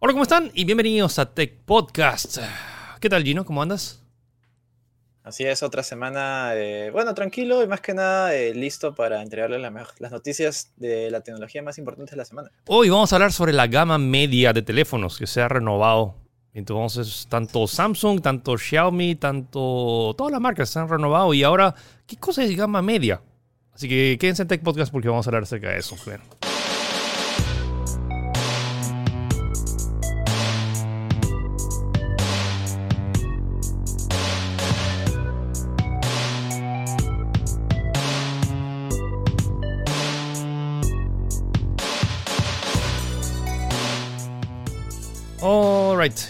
Hola, ¿cómo están? Y bienvenidos a Tech Podcast. ¿Qué tal, Gino? ¿Cómo andas? Así es, otra semana, eh, bueno, tranquilo y más que nada eh, listo para entregarles las noticias de la tecnología más importantes de la semana. Hoy vamos a hablar sobre la gama media de teléfonos que se ha renovado. Entonces, tanto Samsung, tanto Xiaomi, tanto todas las marcas se han renovado. Y ahora, ¿qué cosa es gama media? Así que quédense en Tech Podcast porque vamos a hablar acerca de eso.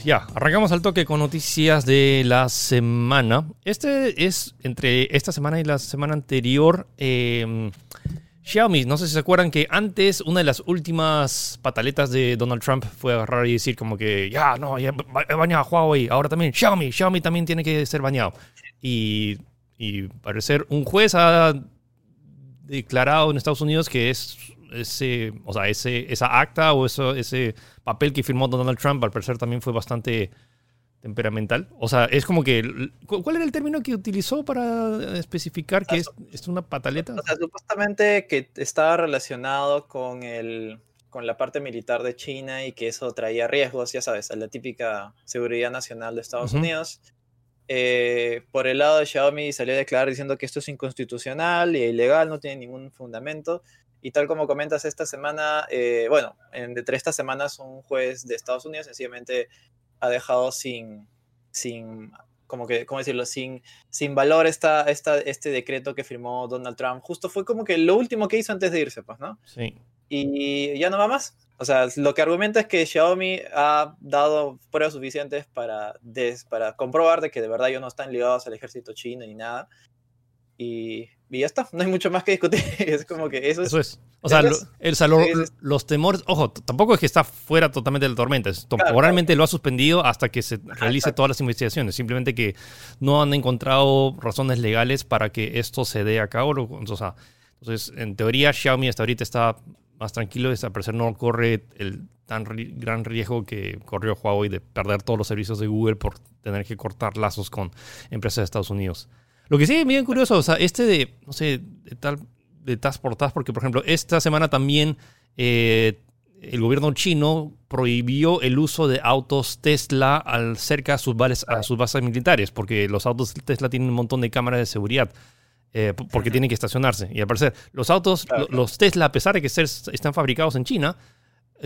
Ya, arrancamos al toque con noticias de la semana. Este es entre esta semana y la semana anterior. Em, Xiaomi, no sé si se acuerdan que antes una de las últimas pataletas de Donald Trump fue agarrar y decir como que ya, no, ya he bañado a Huawei, ahora también Xiaomi, Xiaomi también tiene que ser bañado. Y, y parecer un juez ha declarado en Estados Unidos que es ese, o sea, ese, esa acta o eso, ese papel que firmó Donald Trump, al parecer también fue bastante temperamental. O sea, es como que. ¿Cuál era el término que utilizó para especificar que es, es una pataleta? O sea, supuestamente que estaba relacionado con el con la parte militar de China y que eso traía riesgos, ya sabes, a la típica seguridad nacional de Estados Unidos. Eh, por el lado de Xiaomi salió a declarar diciendo que esto es inconstitucional y ilegal, no tiene ningún fundamento. Y tal como comentas esta semana, eh, bueno, entre estas semanas un juez de Estados Unidos sencillamente ha dejado sin, sin como que, ¿cómo decirlo? Sin, sin valor esta, esta, este decreto que firmó Donald Trump. Justo fue como que lo último que hizo antes de irse, pues, ¿no? Sí. Y ya no va más. O sea, lo que argumenta es que Xiaomi ha dado pruebas suficientes para, para comprobar de que de verdad ellos no están ligados al ejército chino ni nada. Y y ya está, no hay mucho más que discutir. es como que eso es. Eso es. O sea, los temores, ojo, tampoco es que está fuera totalmente de la tormenta. Temporalmente lo ha suspendido hasta que se realice todas las investigaciones. Simplemente que no han encontrado razones legales para que esto se dé a cabo. O sea, entonces, en teoría, Xiaomi hasta ahorita está más tranquilo. A parecer no corre el tan gran riesgo que corrió Huawei de perder todos los servicios de Google por tener que cortar lazos con empresas de Estados Unidos. Lo que sí es bien curioso, o sea, este de, no sé, de tal, de tas por tas, porque por ejemplo, esta semana también eh, el gobierno chino prohibió el uso de autos Tesla al cerca a sus, bases, a sus bases militares, porque los autos Tesla tienen un montón de cámaras de seguridad. Eh, porque tienen que estacionarse. Y al parecer, los autos, los Tesla, a pesar de que están fabricados en China,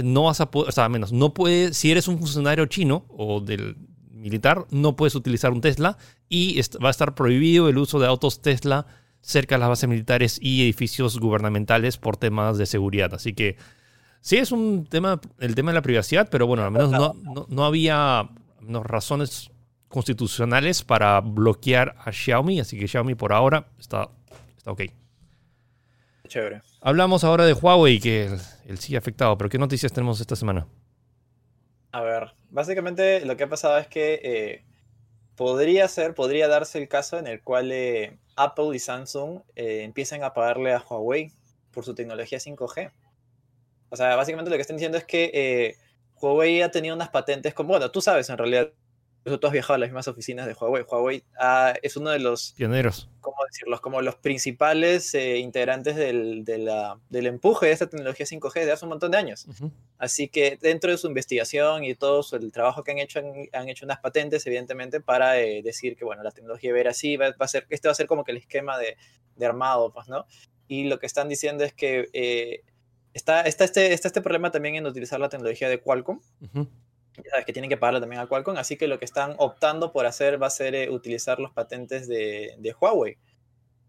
no vas a poder, o sea, menos, no puede, si eres un funcionario chino o del, militar, no puedes utilizar un Tesla y va a estar prohibido el uso de autos Tesla cerca de las bases militares y edificios gubernamentales por temas de seguridad. Así que sí es un tema, el tema de la privacidad, pero bueno, al menos no, no, había razones constitucionales para bloquear a Xiaomi, así que Xiaomi por ahora está, está ok. Chévere. Hablamos ahora de Huawei, que él, él sigue afectado, pero ¿qué noticias tenemos esta semana? A ver, básicamente lo que ha pasado es que eh, podría ser, podría darse el caso en el cual eh, Apple y Samsung eh, empiecen a pagarle a Huawei por su tecnología 5G. O sea, básicamente lo que están diciendo es que Huawei ha tenido unas patentes como, bueno, tú sabes en realidad tú has viajado a las mismas oficinas de Huawei. Huawei ah, es uno de los... Pioneros. ¿Cómo decirlo? Como los principales eh, integrantes del, del, empuje de esta tecnología 5G de hace un montón de años. Así que dentro de su investigación y todo el trabajo que han hecho, han, hecho unas patentes, evidentemente, para eh, decir que, bueno, la tecnología ver así va, a ser, este va a ser como que el esquema de, de armado, pues, ¿no? Y lo que están diciendo es que... Eh, está, está, este, está este problema también en utilizar la tecnología de Qualcomm que tienen que pagarle también a Qualcomm, así que lo que están optando por hacer va a ser eh, utilizar los patentes de, de Huawei,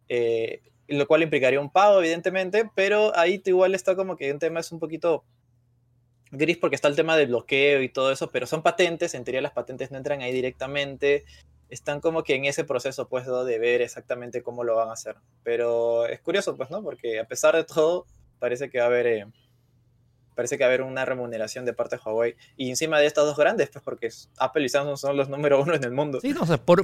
eh, lo cual implicaría un pago, evidentemente, pero ahí igual está como que un tema es un poquito gris porque está el tema del bloqueo y todo eso, pero son patentes, en teoría las patentes no entran ahí directamente, están como que en ese proceso pues de ver exactamente cómo lo van a hacer, pero es curioso pues, ¿no? Porque a pesar de todo, parece que va a haber... Eh, parece que va a haber una remuneración de parte de Huawei. Y encima de estas dos grandes, pues porque Apple y Samsung son los número uno en el mundo. Sí, no, o sea, por,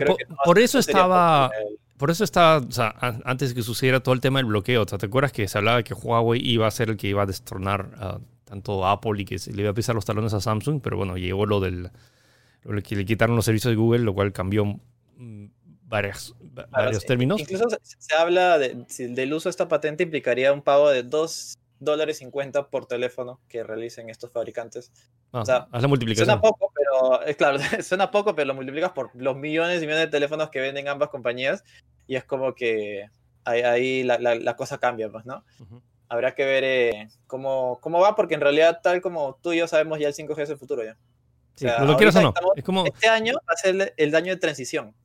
eso estaba... Por eso estaba, o sea, antes de que sucediera todo el tema del bloqueo, ¿te acuerdas que se hablaba que Huawei iba a ser el que iba a destronar tanto Apple y que se le iba a pisar los talones a Samsung, pero bueno, llegó lo del lo que le quitaron los servicios de Google, lo cual cambió mm, varias, varios términos. Incluso se, habla de, del uso de esta patente implicaría un pago de 2 dólares 50 por teléfono que realicen estos fabricantes. Ah, o sea, haz la multiplicación. Suena poco, pero es claro, suena poco, pero lo multiplicas por los millones y millones de teléfonos que venden ambas compañías y es como que ahí, la, la, cosa cambia, pues, ¿no? Habrá que ver eh, cómo, cómo va, porque en realidad, tal como tú y yo sabemos, ya el 5G es el futuro ya. lo quieras o no. es como... Este año va a ser el daño de transición.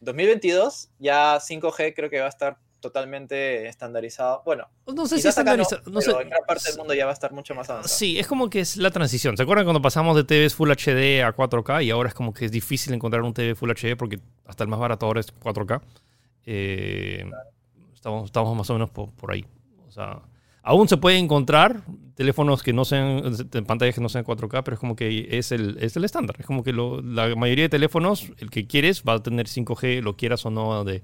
2022 ya 5G creo que va a estar totalmente estandarizado. Bueno, no sé si estandarizado. No, sé. en gran parte del mundo ya va a estar mucho más avanzado. Sí, es como que es la transición. ¿Se acuerdan cuando pasamos de TVs Full HD a 4K? Y ahora es como que es difícil encontrar un TV Full HD porque hasta el más barato ahora es 4K. Eh, estamos, estamos más o menos por, por, ahí. O sea, aún se puede encontrar teléfonos que no sean, pantallas que no sean 4K, pero es como que es el, es el estándar. Es como que la mayoría de teléfonos, el que quieres, va a tener 5G, lo quieras o no, de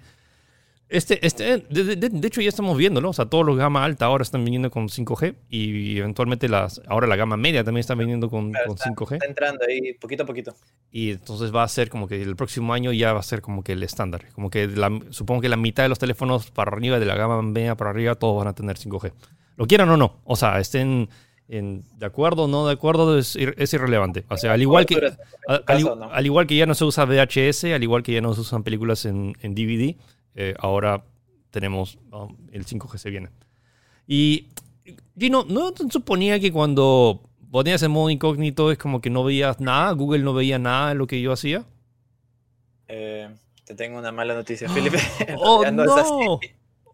este, este, de, hecho ya estamos viéndolo, o sea, todos los gama alta ahora están viniendo con 5G y eventualmente las, ahora la gama media también está viniendo con, 5G. Está entrando ahí poquito a poquito. Y entonces va a ser como que el próximo año ya va a ser como que el estándar. Como que supongo que la mitad de los teléfonos para arriba, de la gama media para arriba, todos van a tener 5G. Lo quieran o no, o sea, estén en, de acuerdo o no de acuerdo es, irrelevante. O sea, al igual, que, al, igual que ya no se usa VHS, al igual que ya no se usan películas en, en DVD eh, ahora tenemos el 5G se viene. Y Gino, ¿no te suponía que cuando ponías en modo incógnito es como que no veías nada? ¿Google no veía nada de lo que yo hacía? Eh, te tengo una mala noticia, Felipe. ¡Oh, no!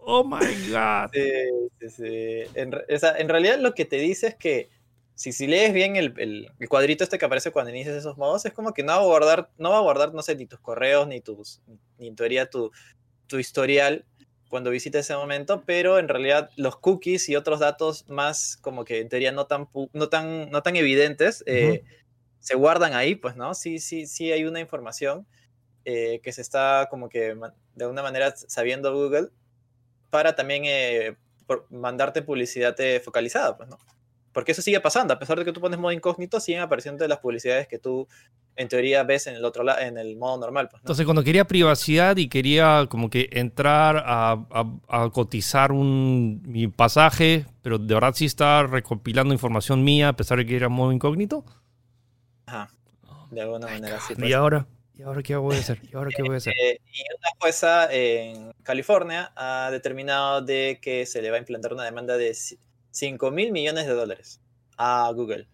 ¡Oh, my God! Sí, sí, En, en, realidad lo que te dice es que si, si lees bien el, el, cuadrito este que aparece cuando inicias esos modos, es como que no va a guardar, no va a guardar, no sé, ni tus correos, ni tus, ni en teoría tu, tu historial cuando visites ese momento, pero en realidad los cookies y otros datos más como que en teoría no tan, no tan, no tan evidentes eh, se guardan ahí, pues, ¿no? Sí, sí, sí hay una información eh, que se está como que de alguna manera sabiendo Google para también eh, mandarte publicidad focalizada, pues, ¿no? Porque eso sigue pasando, a pesar de que tú pones modo incógnito, siguen apareciendo las publicidades que tú en teoría ves en el otro lado, en el modo normal. Pues, Entonces, cuando quería privacidad y quería como que entrar a, cotizar un, mi pasaje, pero de verdad sí está recopilando información mía a pesar de que era modo incógnito. Ajá. De alguna manera sí. ¿Y ahora? ¿Y ahora qué voy a hacer? ¿Y ahora qué voy a hacer? Eh, y una jueza en California ha determinado de que se le va a implantar una demanda de 5 mil millones de dólares a Google.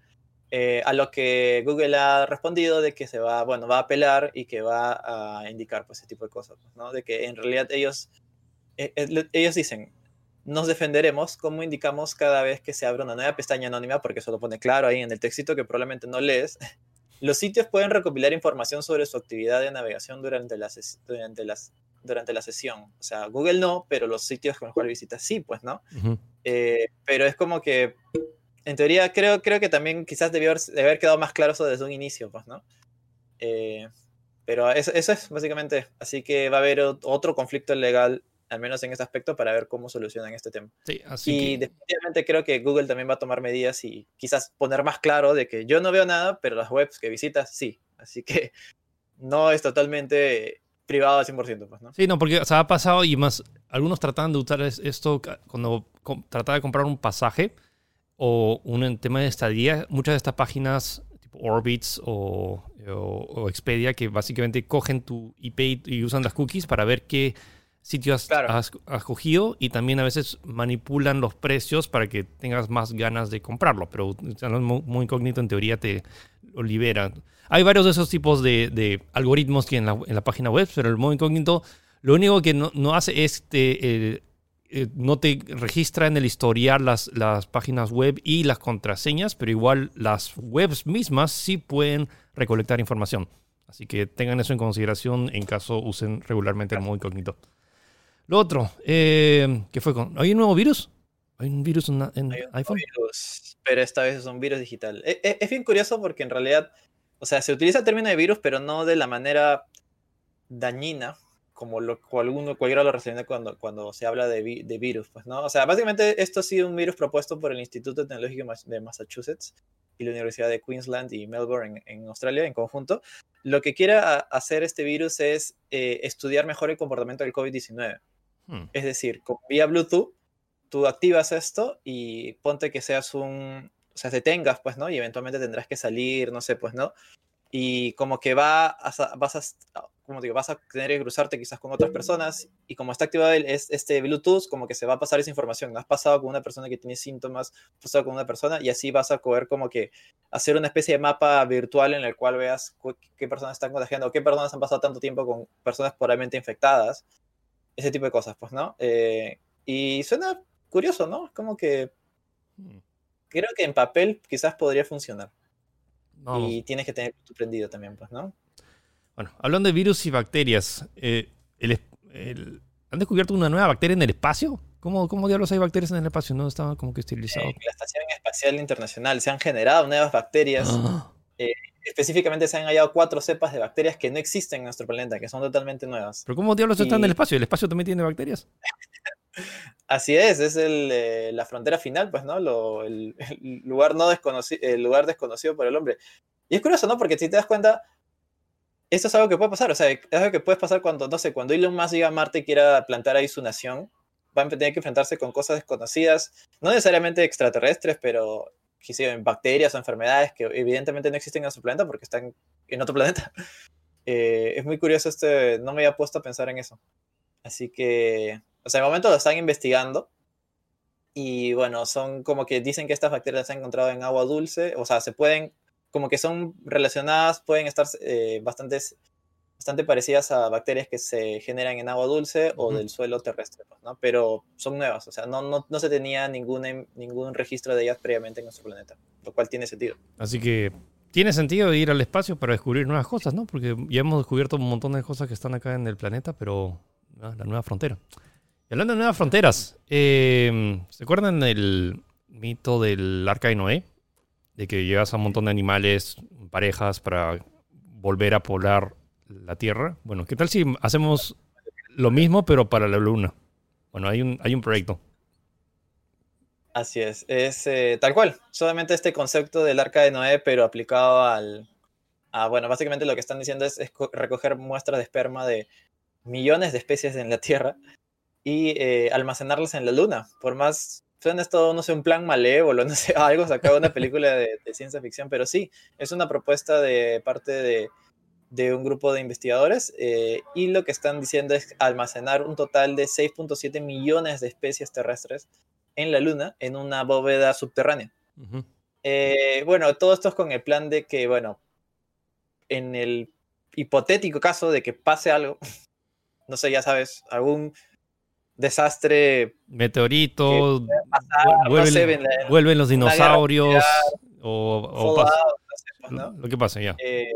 Eh, a lo que Google ha respondido de que se va, bueno, va a apelar y que va a indicar pues ese tipo de cosas, ¿no? De que en realidad ellos, eh, eh, ellos dicen, nos defenderemos como indicamos cada vez que se abre una nueva pestaña anónima, porque eso lo pone claro ahí en el textito que probablemente no lees. Los sitios pueden recopilar información sobre su actividad de navegación durante la, durante las, durante la sesión. O sea, Google no, pero los sitios con los cuales visitas sí, pues, ¿no? pero es como que en teoría, creo, creo que también quizás debió haber, quedado más claro eso desde un inicio, pues, ¿no? Eh, pero eso, es básicamente. Así que va a haber otro conflicto legal, al menos en este aspecto, para ver cómo solucionan este tema. Sí, así y definitivamente creo que Google también va a tomar medidas y quizás poner más claro de que yo no veo nada, pero las webs que visitas sí. Así que no es totalmente privado al 100%, pues, ¿no? Sí, no, porque o ha pasado y más, algunos tratan de usar esto cuando trataba de comprar un pasaje o un tema de estadía, muchas de estas páginas tipo Orbitz o, Expedia que básicamente cogen tu IP y usan las cookies para ver qué sitio has, cogido y también a veces manipulan los precios para que tengas más ganas de comprarlo, pero muy incógnito en teoría te lo libera. Hay varios de esos tipos de, algoritmos que en la, en la, página web, pero el modo incógnito lo único que no, no hace es te, eh, no te registra en el historial las, las páginas web y las contraseñas, pero igual las webs mismas sí pueden recolectar información. Así que tengan eso en consideración en caso usen regularmente el modo incógnito. Lo otro, eh, ¿qué fue con? ¿Hay un nuevo virus? ¿Hay un virus en, iPhone? Virus, pero esta vez es un virus digital. Es, e, es, bien curioso porque en realidad, o sea, se utiliza el término de virus, pero no de la manera dañina como lo, alguno, cualquiera lo relaciona cuando, cuando se habla de, de, virus, pues, ¿no? O sea, básicamente esto ha sido un virus propuesto por el Instituto Tecnológico de Massachusetts y la Universidad de Queensland y Melbourne en, Australia en conjunto. Lo que quiere hacer este virus es eh, estudiar mejor el comportamiento del COVID-19. Hmm. Es decir, vía Bluetooth, tú activas esto y ponte que seas un, o sea, te tengas, pues, ¿no? Y eventualmente tendrás que salir, no sé, pues, ¿no? Y como que va a, vas a, como digo, vas a tener que cruzarte quizás con otras personas y como está activado el, este Bluetooth, como que se va a pasar esa información. ¿no? Has pasado con una persona que tiene síntomas, has pasado con una persona y así vas a poder como que hacer una especie de mapa virtual en el cual veas qué personas están contagiando o qué personas han pasado tanto tiempo con personas probablemente infectadas. Ese tipo de cosas, pues, ¿no? Eh, y suena curioso, ¿no? Es como que hmm. creo que en papel quizás podría funcionar. Y tienes que tener tu prendido también, pues, ¿no? Bueno, hablando de virus y bacterias, eh, ¿han descubierto una nueva bacteria en el espacio? ¿Cómo, ¿Cómo diablos hay bacterias en el espacio? ¿No estaba como que esterilizado? En la Estación Espacial Internacional se han generado nuevas bacterias. Ah. Eh, específicamente se han hallado cuatro cepas de bacterias que no existen en nuestro planeta, que son totalmente nuevas. ¿Pero cómo diablos están en el espacio? ¿El espacio también tiene bacterias? Así es, es el, eh, la frontera final, pues, ¿no? Lo, el, lugar no desconocido, el lugar desconocido por el hombre. Y es curioso, ¿no? Porque si te das cuenta, esto es algo que puede pasar, o sea, es algo que puede pasar cuando, no sé, cuando Elon Musk llega a Marte y quiera plantar ahí su nación, va a tener que enfrentarse con cosas desconocidas, no necesariamente extraterrestres, pero en bacterias o enfermedades que evidentemente no existen en su planeta porque están en otro planeta. Eh, es muy curioso este, no me había puesto a pensar en eso. Así que o sea, de momento lo están investigando. Y bueno, son como que dicen que estas bacterias se han encontrado en agua dulce. O sea, se pueden, como que son relacionadas, pueden estar eh, bastante parecidas a bacterias que se generan en agua dulce o del suelo terrestre, pues, ¿no? Pero son nuevas, o sea, no, no, no se tenía ningún, ningún registro de ellas previamente en nuestro planeta, lo cual tiene sentido. Así que tiene sentido ir al espacio para descubrir nuevas cosas, ¿no? Porque ya hemos descubierto un montón de cosas que están acá en el planeta, pero la nueva frontera. Y hablando de nuevas fronteras, eh, ¿se acuerdan del mito del arca de Noé? De que llevas a un montón de animales, parejas, para volver a poblar la Tierra. Bueno, ¿qué tal si hacemos lo mismo, pero para la Luna? Bueno, hay un, hay un proyecto. Así es, es eh, tal cual. Solamente este concepto del arca de Noé, pero aplicado al. A, bueno, básicamente lo que están diciendo es, recoger muestras de esperma de millones de especies en la Tierra y eh, almacenarlas en la luna. Por más, suena esto, no sé, un plan malévolo, no sé, algo sacado de una película de, ciencia ficción, pero sí, es una propuesta de parte de, de un grupo de investigadores eh, y lo que están diciendo es almacenar un total de 6.7 millones de especies terrestres en la luna en una bóveda subterránea. Eh, bueno, todo esto es con el plan de que, bueno, en el hipotético caso de que pase algo, no sé, ya sabes, algún desastre. Meteorito, vuelven, los dinosaurios o, lo que pasa ya. Eh,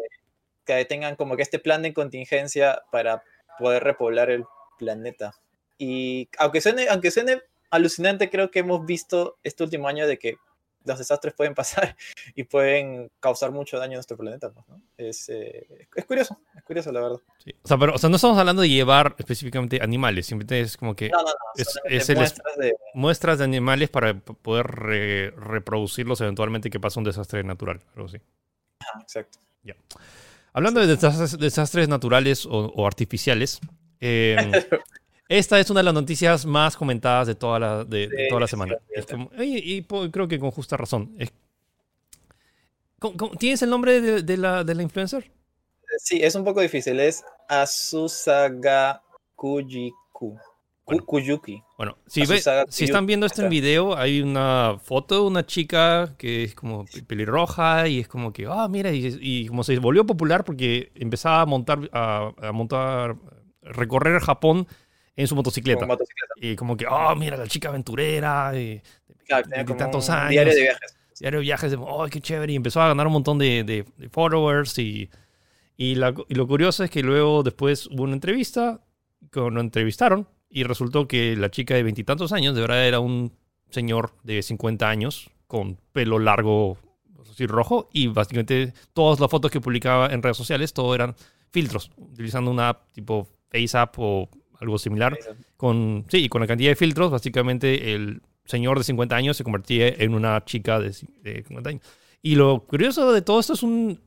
que tengan como que este plan de contingencia para poder repoblar el planeta. Y aunque suene, aunque suene alucinante, creo que hemos visto este último año de que los desastres pueden pasar y pueden causar mucho daño a nuestro planeta. Pues, ¿no? es, eh, es, curioso, es curioso la verdad. O, sea, pero, o sea, no estamos hablando de llevar específicamente animales, simplemente es como que es, muestras, de... muestras, de... animales para poder reproducirlos eventualmente que pasa un desastre natural, algo así. exacto. Ya. Hablando de desastres, naturales o, artificiales, eh, Esta es una de las noticias más comentadas de toda la, de, toda la semana. y, creo que con justa razón. ¿Tienes el nombre de, la, de, la, influencer? Sí, es un poco difícil. Es Asusaga Kujiku. Kuyuki. Bueno, si, si están viendo esto en video, hay una foto de una chica que es como pelirroja y es como que, ah, mira, y, como se volvió popular porque empezaba a montar, a, a montar, recorrer Japón en su motocicleta. Y como que, oh, mira, la chica aventurera, y, tantos años. Diario de viajes. Diario de viajes, oh, qué chévere. Y empezó a ganar un montón de, de, followers. Y, y, lo curioso es que luego después hubo una entrevista, que lo entrevistaron, y resultó que la chica de veintitantos años de verdad era un señor de 50 años con pelo largo, así rojo, y básicamente todas las fotos que publicaba en redes sociales, todo eran filtros, utilizando una app tipo FaceApp o algo similar. Con, sí, con la cantidad de filtros, básicamente el señor de 50 años se convertía en una chica de, 50 años. Y lo curioso de todo esto es un...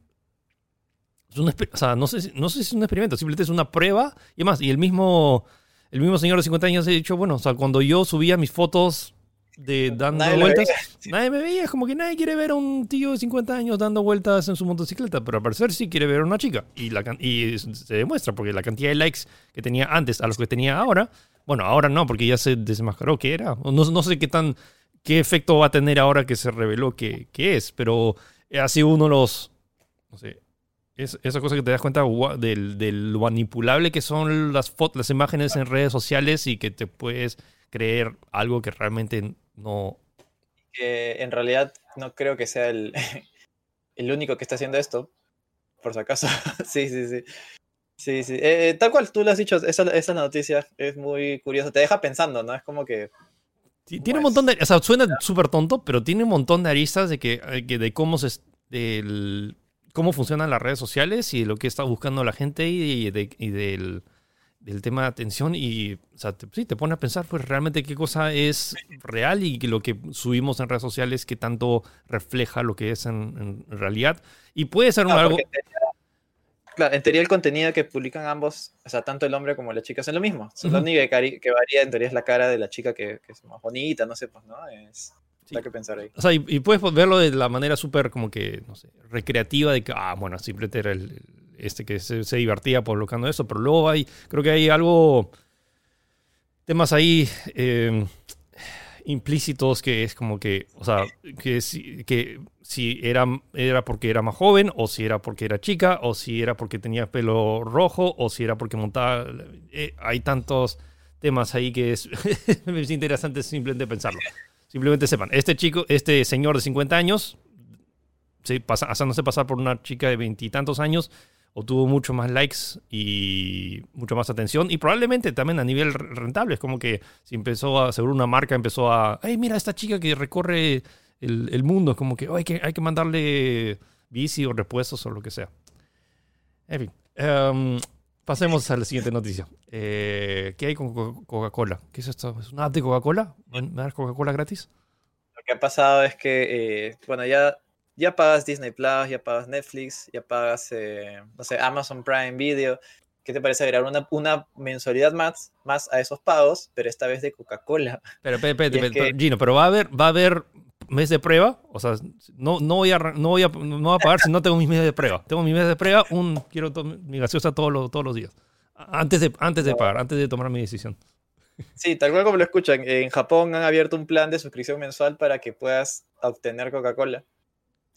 o sea, no sé, no sé si es un experimento, simplemente es una prueba y demás. Y el mismo, el mismo señor de 50 años ha dicho, bueno, o sea, cuando yo subía mis fotos de dando vueltas. Nadie me veía, es como que nadie quiere ver a un tío de 50 años dando vueltas en su motocicleta, pero al parecer sí quiere ver a una chica. Y, la, y se demuestra, porque la cantidad de likes que tenía antes a los que tenía ahora, bueno, ahora no, porque ya se desmascaró que era. No, no sé qué tan qué efecto va a tener ahora que se reveló que, que es, pero ha sido uno de los, no sé, es, esa cosa que te das cuenta del, del manipulable que son las fotos, las imágenes en redes sociales y que te puedes creer algo que realmente no... Que en realidad no creo que sea el, el único que está haciendo esto, por si acaso. sí, sí, sí. Sí, sí. Eh, eh, tal cual, tú lo has dicho, esa, esa noticia es muy curiosa. Te deja pensando, ¿no? Es como que tiene un montón de. O sea, suena súper tonto, pero tiene un montón de aristas de que, eh, de cómo se. Del, cómo funcionan las redes sociales y lo que está buscando la gente y, de, y del, del tema de atención y, o sea, te, sí, te pone a pensar, pues, realmente qué cosa es real y que lo que subimos en redes sociales, qué tanto refleja lo que es en, realidad. Y puede ser algo... Claro, en teoría el contenido que publican ambos, o sea, tanto el hombre como la chica, es lo mismo. Lo único que, varía en teoría es la cara de la chica que, es más bonita, no sé, pues, ¿no? Es... Hay que pensar ahí. O sea, y, puedes verlo de la manera súper como que, no sé, recreativa de que, ah, bueno, simplemente era el, este que se, divertía colocando eso, pero luego hay, creo que hay algo, temas ahí eh, implícitos que es como que, o sea, que si, que si era, era porque era más joven, o si era porque era chica, o si era porque tenía pelo rojo, o si era porque montaba, eh, hay tantos temas ahí que es, es interesante simplemente pensarlo. Simplemente sepan, este chico, este señor de 50 años, sí, pasa, haciéndose pasar por una chica de veintitantos años, obtuvo mucho más likes y mucho más atención y probablemente también a nivel rentable. Es como que si empezó a, seguro una marca empezó a, hey, mira esta chica que recorre el, mundo, es como que hay, que hay que mandarle bici o repuestos o lo que sea. En fin, em, pasemos a la siguiente noticia. Eh, ¿Qué hay con Coca-Cola? ¿Qué es esto? ¿Es una app de Coca-Cola? ¿Me das Coca-Cola gratis? Lo que ha pasado es que, eh, bueno, ya ya pagas Disney Plus, ya pagas Netflix, ya pagas, eh, no sé, Amazon Prime Video. ¿Qué te parece agregar una, una mensualidad más, más a esos pagos, pero esta vez de Coca-Cola? Pero, pero, Gino, pero va a haber, va a haber mes de prueba, o sea, no, no, voy a, no, voy a, no a pagar si no tengo mis meses de prueba. Tengo mis meses de prueba, un, quiero mi gaseosa todos los, todos los días. Antes de, antes de pagar, antes de tomar mi decisión. Sí, tal cual como lo escuchan. En Japón han abierto un plan de suscripción mensual para que puedas obtener Coca-Cola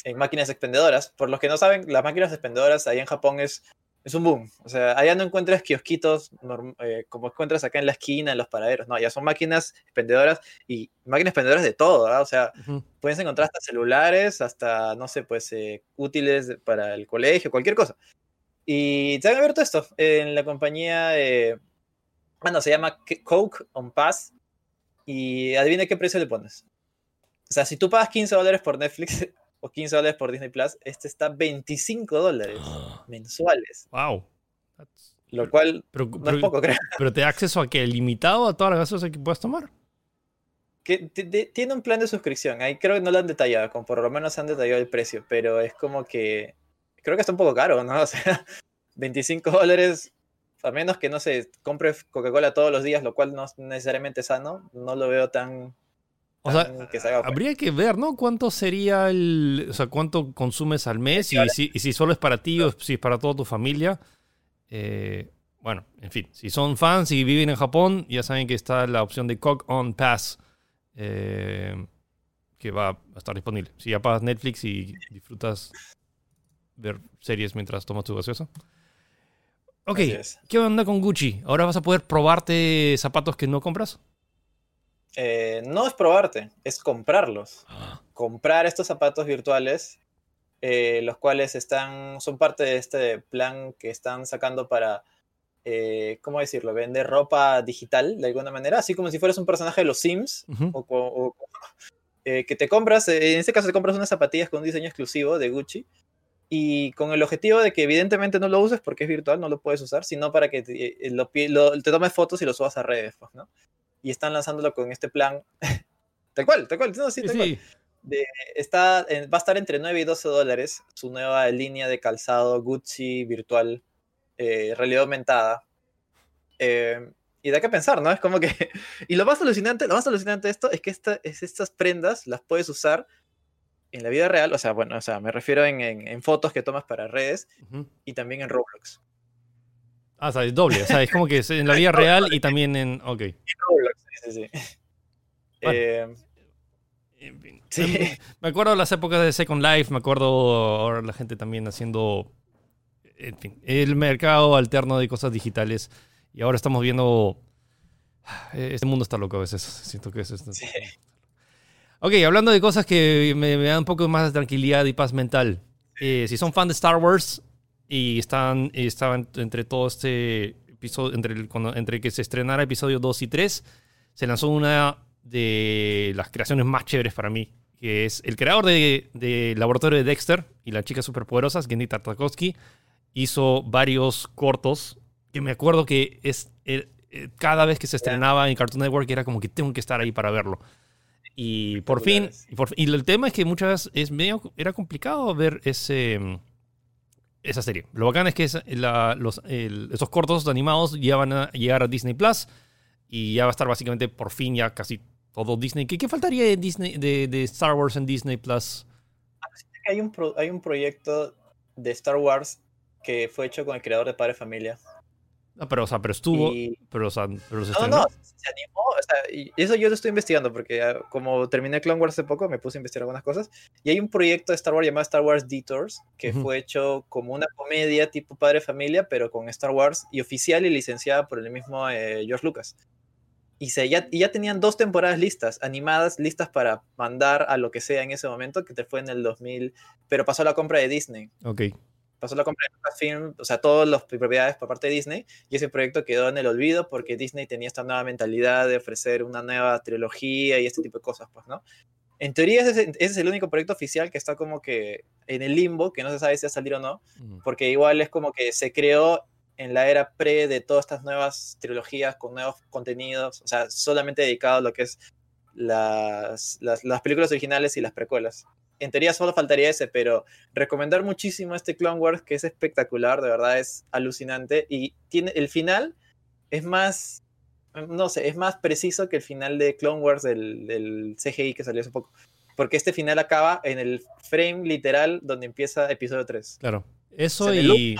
en máquinas expendedoras. Por los que no saben, las máquinas expendedoras ahí en Japón es, es un boom. O sea, allá no encuentras kiosquitos eh, como encuentras acá en la esquina, en los paraderos. No, ya son máquinas expendedoras y máquinas expendedoras de todo, ¿verdad? O sea, puedes encontrar hasta celulares, hasta, no sé, pues eh, útiles para el colegio, cualquier cosa. Y se han abierto esto en la compañía, bueno, se llama Coke on Pass. Y adivina qué precio le pones. O sea, si tú pagas 15 dólares por Netflix, o 15 dólares por Disney Plus, este está 25 dólares mensuales. Wow. Lo cual no es poco, creo. Pero te da acceso a que limitado a todas las gaseosas que puedas tomar. Que tiene un plan de suscripción. Ahí creo que no lo han detallado, como por lo menos han detallado el precio, pero es como que creo que está un poco caro, ¿no? O sea, 25 dólares, a menos que no se compre Coca-Cola todos los días, lo cual no es necesariamente sano, no lo veo tan o sea, habría que ver, ¿no? ¿Cuánto sería el. O sea, cuánto consumes al mes y si, y si solo es para ti o si es para toda tu familia. Eh, bueno, en fin, si son fans y viven en Japón, ya saben que está la opción de Cock On Pass eh, que va a estar disponible. Si ya pagas Netflix y disfrutas ver series mientras tomas tu gaseosa. Ok, ¿qué onda con Gucci? ¿Ahora vas a poder probarte zapatos que no compras? Eh, no es probarte, es comprarlos. Ah. Comprar estos zapatos virtuales, eh, los cuales están, son parte de este plan que están sacando para, eh, ¿cómo decirlo? Vender ropa digital de alguna manera, así como si fueras un personaje de los Sims, o, que te compras, en este caso te compras unas zapatillas con un diseño exclusivo de Gucci, y con el objetivo de que evidentemente no lo uses porque es virtual, no lo puedes usar, sino para que te, lo, te tomes fotos y lo subas a redes, pues, ¿no? Y están lanzándolo con este plan, tal cual, tal cual, no, sí, tal cual. está, va a estar entre 9 y 12 dólares su nueva línea de calzado Gucci virtual, eh, realidad aumentada. Eh, y da que pensar, ¿no? Es como que... Y lo más alucinante, lo más alucinante de esto es que esta, es estas prendas las puedes usar en la vida real, o sea, bueno, o sea, me refiero en, en, fotos que tomas para redes y también en Roblox. Ah, o sea, es doble, o sea, es como que es en la vida real y también en. Ok. En Roblox, sí, sí. Eh, sí. Me acuerdo las épocas de Second Life, me acuerdo ahora la gente también haciendo. En fin, el mercado alterno de cosas digitales. Y ahora estamos viendo. Este mundo está loco a veces. Siento que es. Sí. Ok, hablando de cosas que me, dan un poco más de tranquilidad y paz mental. Eh, si son fan de Star Wars y están, estaban entre todo este episodio, entre, el, entre que se estrenara episodio 2 y 3, se lanzó una de las creaciones más chéveres para mí, que es el creador de, de Laboratorio de Dexter y las chicas superpoderosas, Gendy Tartakovsky, hizo varios cortos que me acuerdo que es eh, cada vez que se estrenaba en Cartoon Network era como que tengo que estar ahí para verlo. Y por fin, y, el tema es que muchas veces es medio, era complicado ver ese, esa serie. Lo bacán es que los, esos cortos animados ya van a llegar a Disney Plus y ya va a estar básicamente por fin ya casi todo Disney. ¿Qué, qué faltaría de, Disney, de, Star Wars en Disney Plus? Hay un, hay un proyecto de Star Wars que fue hecho con el creador de Padre Familia. No, pero, o sea, pero estuvo. Pero, o sea, pero se no, no, se animó. O sea, y eso yo lo estoy investigando porque ah, como terminé Clone Wars hace poco, me puse a investigar algunas cosas. Y hay un proyecto de Star Wars llamado Star Wars Detours que fue hecho como una comedia tipo padre familia, pero con Star Wars y oficial y licenciada por el mismo eh, George Lucas. Y, se, ya, y ya tenían dos temporadas listas, animadas, listas para mandar a lo que sea en ese momento, que te fue en el 2000, pero pasó la compra de Disney. Ok pasó la compra de Lucasfilm, o sea, todas las propiedades por parte de Disney, y ese proyecto quedó en el olvido porque Disney tenía esta nueva mentalidad de ofrecer una nueva trilogía y este tipo de cosas, pues, ¿no? En teoría ese, es el único proyecto oficial que está como que en el limbo, que no se sabe si va a salir o no, porque igual es como que se creó en la era pre de todas estas nuevas trilogías con nuevos contenidos, o sea, solamente dedicado a lo que es las, las, las películas originales y las precuelas en teoría solo faltaría ese, pero recomendar muchísimo este Clone Wars que es espectacular, de verdad es alucinante y tiene el final es más no sé, es más preciso que el final de Clone Wars del, del CGI que salió hace poco. Porque este final acaba en el frame literal donde empieza episodio 3. Claro. Eso y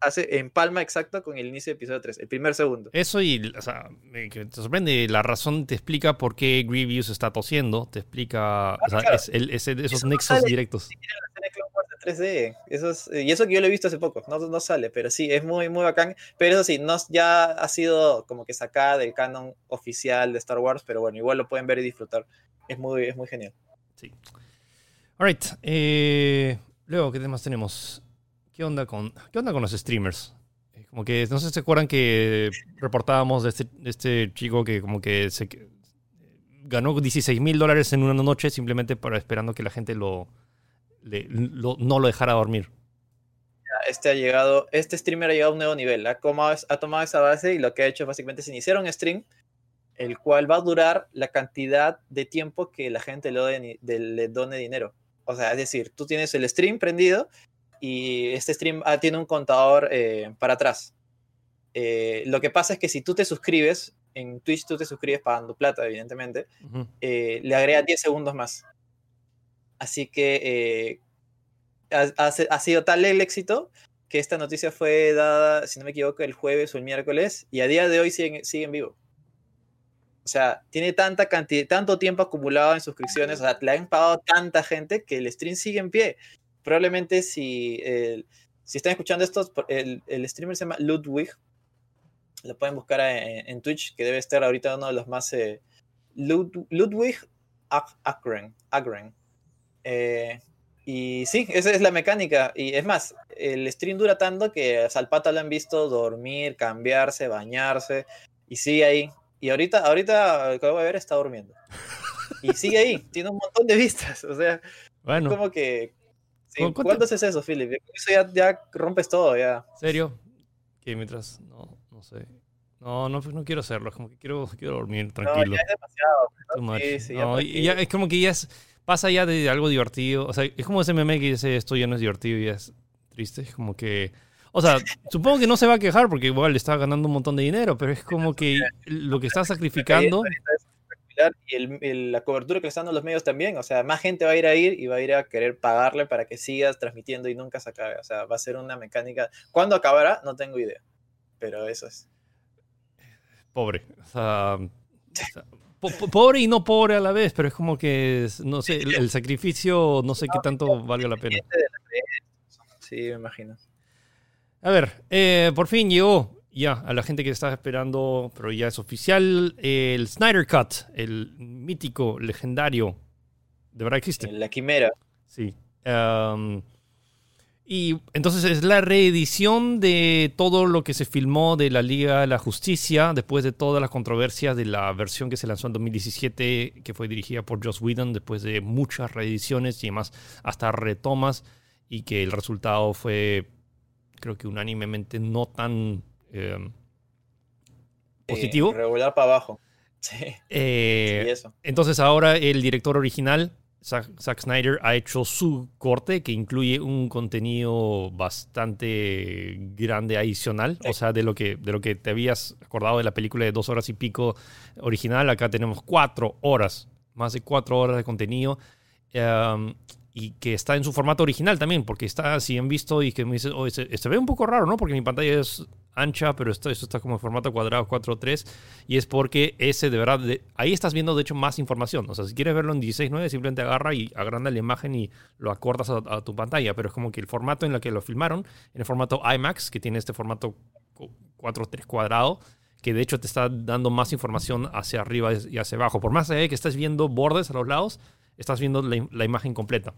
hace en palma exacto con el inicio de episodio 3, el primer segundo. Eso y, o sea, te sorprende, la razón te explica por qué Grievous está tosiendo, te explica, o sea, es, esos nexos directos. Eso y eso que yo lo he visto hace poco, no, no sale, pero sí, es muy, muy bacán. Pero eso sí, no, ya ha sido como que sacada del canon oficial de Star Wars, pero bueno, igual lo pueden ver y disfrutar. Es muy, es muy genial. Sí. Alright. Eh, luego, ¿qué temas tenemos? ¿Qué onda con, qué onda con los streamers? Eh, como que, no sé si se acuerdan que reportábamos de este, este chico que como que se ganó 16 mil dólares en una noche simplemente para esperando que la gente lo, no lo dejara dormir. Este ha llegado, este streamer ha llegado a un nuevo nivel. Ha, tomado esa base y lo que ha hecho básicamente es iniciar un stream, el cual va a durar la cantidad de tiempo que la gente le, le done dinero. O sea, es decir, tú tienes el stream prendido y este stream ah, tiene un contador eh, para atrás. Eh, lo que pasa es que si tú te suscribes, en Twitch tú te suscribes pagando plata, evidentemente, eh, le agrega 10 segundos más. Así que ha, sido tal el éxito que esta noticia fue dada, si no me equivoco, el jueves o el miércoles, y a día de hoy sigue, sigue en vivo. O sea, tiene tanta cantidad, tanto tiempo acumulado en suscripciones, o sea, le han pagado tanta gente que el stream sigue en pie probablemente si, si están escuchando esto, el, el, streamer se llama Ludwig, lo pueden buscar en, Twitch, que debe estar ahorita uno de los más... Eh, Ludwig Akren. Eh, y sí, esa es la mecánica. Y es más, el stream dura tanto que a Salpata lo han visto dormir, cambiarse, bañarse. Y sigue ahí. Y ahorita, ahorita, acabo de ver, está durmiendo. Y sigue ahí. tiene un montón de vistas. O sea, bueno. como que ¿Cuándo haces eso, Philip? Eso ya, ya rompes todo, ya. ¿Serio? Que mientras. No, no sé. No, no, pues no quiero hacerlo. Es como que quiero, quiero dormir tranquilo. No, ya es demasiado. Sí, sí, no, y ya es como que ya es, pasa ya de algo divertido. O sea, es como ese meme que dice esto ya no es divertido y es triste. Es como que. O sea, supongo que no se va a quejar porque igual le está ganando un montón de dinero, pero es como que lo que está sacrificando y la cobertura que están dando los medios también. O sea, más gente va a ir a ir y va a ir a querer pagarle para que sigas transmitiendo y nunca se acabe. O sea, va a ser una mecánica. ¿Cuándo acabará? No tengo idea. Pero eso es. Pobre. O sea, pobre y no pobre a la vez, pero es como que, no sé, el, sacrificio no sé qué tanto valga la pena. Sí, me imagino. A ver, eh, por fin llegó ya, a la gente que estaba esperando, pero ya es oficial, el Snyder Cut, el mítico, legendario, de verdad existe. La quimera. Sí. y entonces es la reedición de todo lo que se filmó de la Liga de la Justicia después de todas las controversias de la versión que se lanzó en 2017, que fue dirigida por Joss Whedon, después de muchas reediciones y demás, hasta retomas, y que el resultado fue, creo que unánimemente no tan Em, positivo. regular para abajo. Eh, sí. Entonces ahora el director original, Zack, Snyder, ha hecho su corte que incluye un contenido bastante grande adicional. O sea, de lo, que, de lo que te habías acordado de la película de dos horas y pico original, acá tenemos cuatro horas, más de cuatro horas de contenido. Em, y que está en su formato original también, porque está, si han visto y que me dice, se, ve un poco raro, ¿no? Porque mi pantalla es ancha, pero esto, esto está como en formato cuadrado 4.3 y es porque ese de verdad, ahí estás viendo de hecho más información. O sea, si quieres verlo en 16.9, simplemente agarra y agranda la imagen y lo acortas a, tu pantalla, pero es como que el formato en el que lo filmaron, en el formato IMAX, que tiene este formato 4.3 cuadrado, que de hecho te está dando más información hacia arriba y hacia abajo. Por más allá de que estés viendo bordes a los lados, estás viendo la, imagen completa.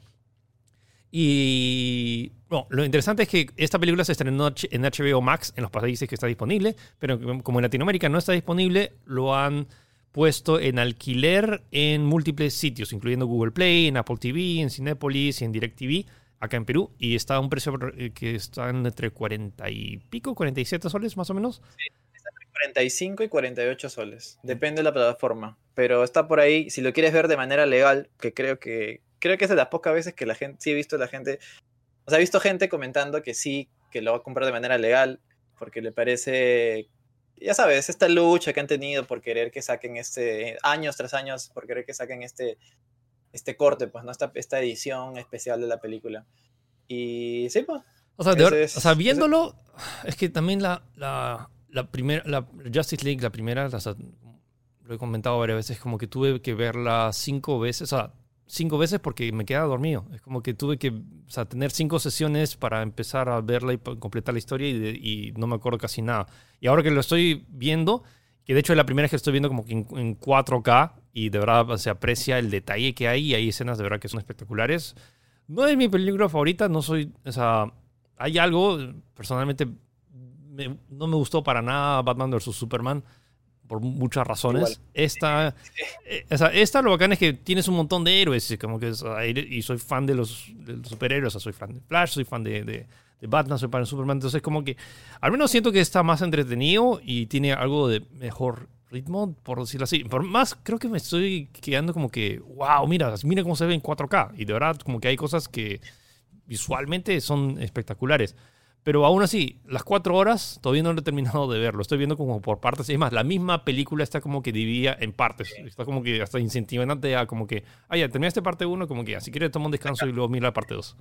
Y lo interesante es que esta película se estrenó en HBO Max en los países que está disponible, pero como en Latinoamérica no está disponible, lo han puesto en alquiler en múltiples sitios, incluyendo Google Play, en Apple TV, en Cinepolis y en DirecTV, acá en Perú, y está a un precio eh, que está entre 40 y pico, 47 soles más o menos. Sí, está entre 45 y 48 soles, depende de la plataforma pero está por ahí. Si lo quieres ver de manera legal, que creo que creo que es de las pocas veces que la gente, sí he visto la gente, o sea, he visto gente comentando que sí, que lo va a comprar de manera legal, porque le parece, ya sabes, esta lucha que han tenido por querer que saquen este, años tras años, por querer que saquen este, este corte, pues, ¿no? Esta, esta edición especial de la película. Y sí, pues. O sea, o sea viéndolo, es que también la, la, la primera, la Justice League, la primera, lo he comentado varias veces, como que tuve que verla cinco veces, o sea, cinco veces porque me quedaba dormido. Es como que tuve que o sea, tener cinco sesiones para empezar a verla y completar la historia y, no me acuerdo casi nada. Y ahora que lo estoy viendo, que de hecho es la primera vez que estoy viendo como que en, 4K y de verdad se aprecia el detalle que hay y hay escenas de verdad que son espectaculares. No es mi película favorita, no soy, o sea, hay algo, personalmente no me gustó para nada Batman vs. Superman por muchas razones. Esta, eh, esta lo bacán es que tienes un montón de héroes, como que y soy fan de los, superhéroes, soy fan de Flash, soy fan de, de, Batman, soy fan de Superman, entonces como que al menos siento que está más entretenido y tiene algo de mejor ritmo, por decirlo así. Por más creo que me estoy quedando como que, wow, mira, mira cómo se ve en 4K y de verdad como que hay cosas que visualmente son espectaculares. Pero aún así, las cuatro horas todavía no lo he terminado de verlo. Estoy viendo como por partes. Es más, la misma película está como que dividida en partes. Está como que hasta incentivante a como que, ah, ya, terminaste parte uno, como que, así quieres toma un descanso y luego mira la parte dos.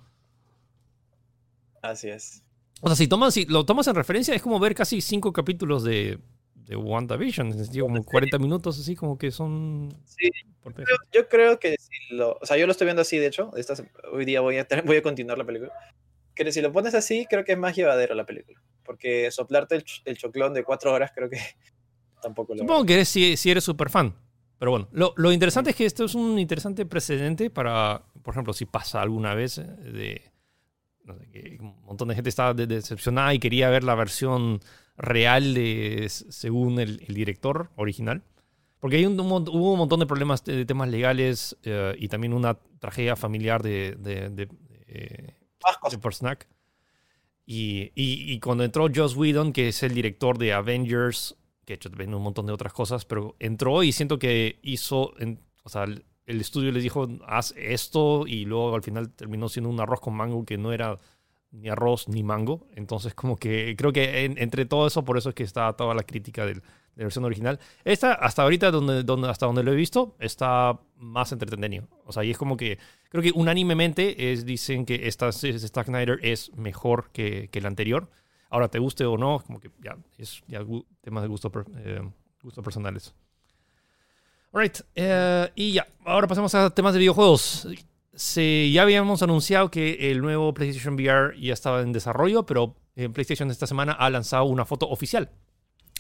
Así es. O sea, si, tomas, si lo tomas en referencia, es como ver casi cinco capítulos de, de WandaVision. En sentido, como 40 minutos, así como que son. Sí. Yo creo, que si lo. O sea, yo lo estoy viendo así, de hecho. hoy día voy a, voy a continuar la película que si lo pones así, creo que es más llevadero la película. Porque soplarte el, choclón de cuatro horas, creo que tampoco lo. Supongo que eres, si, eres súper fan. Pero bueno, lo, interesante es que esto es un interesante precedente para, por ejemplo, si pasa alguna vez de. que un montón de gente estaba decepcionada y quería ver la versión real de, según el, director original. Porque hay un, hubo un montón de problemas de, temas legales eh, y también una tragedia familiar de, por snack. Y, y, cuando entró Joss Whedon, que es el director de Avengers, que ha hecho también un montón de otras cosas, pero entró y siento que hizo, o sea, el, estudio les dijo, haz esto, y luego al final terminó siendo un arroz con mango que no era ni arroz ni mango. Entonces, como que creo que entre todo eso, por eso es que está toda la crítica del, la versión original. Esta, hasta ahorita, donde, donde, hasta donde lo he visto, está más entretenido. O sea, y es como que, creo que unánimemente es, dicen que esta Stack Snyder es mejor que, que el anterior. Ahora, te guste o no, como que ya es ya temas de gusto, eh, personales. Alright, eh, y ya, ahora pasamos a temas de videojuegos. Se, ya habíamos anunciado que el nuevo PlayStation VR ya estaba en desarrollo, pero eh, PlayStation esta semana ha lanzado una foto oficial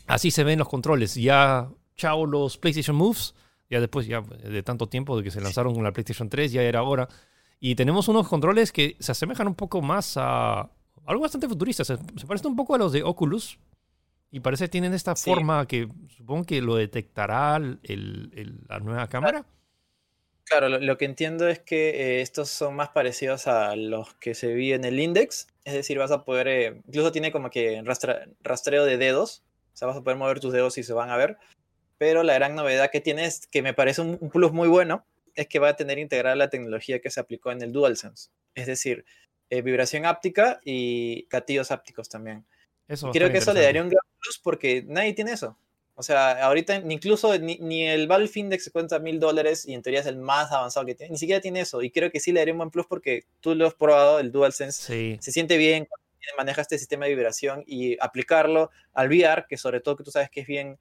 Así se ven los controles. Ya, chao los PlayStation Moves. Ya después ya de tanto tiempo de que se lanzaron con la PlayStation 3, ya era hora. Y tenemos unos controles que se asemejan un poco más a algo bastante futurista. Se, parecen un poco a los de Oculus. Y parece que tienen esta forma que supongo que lo detectará la nueva cámara. Claro, lo, que entiendo es que eh, estos son más parecidos a los que se vi en el Index. Es decir, vas a poder, eh, incluso tiene como que rastreo de dedos sea, vas a poder mover tus dedos y se van a ver. Pero la gran novedad que tiene es, que me parece un, plus muy bueno, es que va a tener integrada la tecnología que se aplicó en el DualSense. Es decir, eh, vibración áptica y gatillos ápticos también. Eso Creo que eso le daría un gran plus porque nadie tiene eso. O sea, ahorita incluso ni, el Valve Index cuenta mil dólares y en teoría es el más avanzado que tiene. Ni siquiera tiene eso. Y creo que sí le daría un buen plus porque tú lo has probado, el DualSense. Se siente bien, maneja este sistema de vibración y aplicarlo al VR, que sobre todo que tú sabes que es bien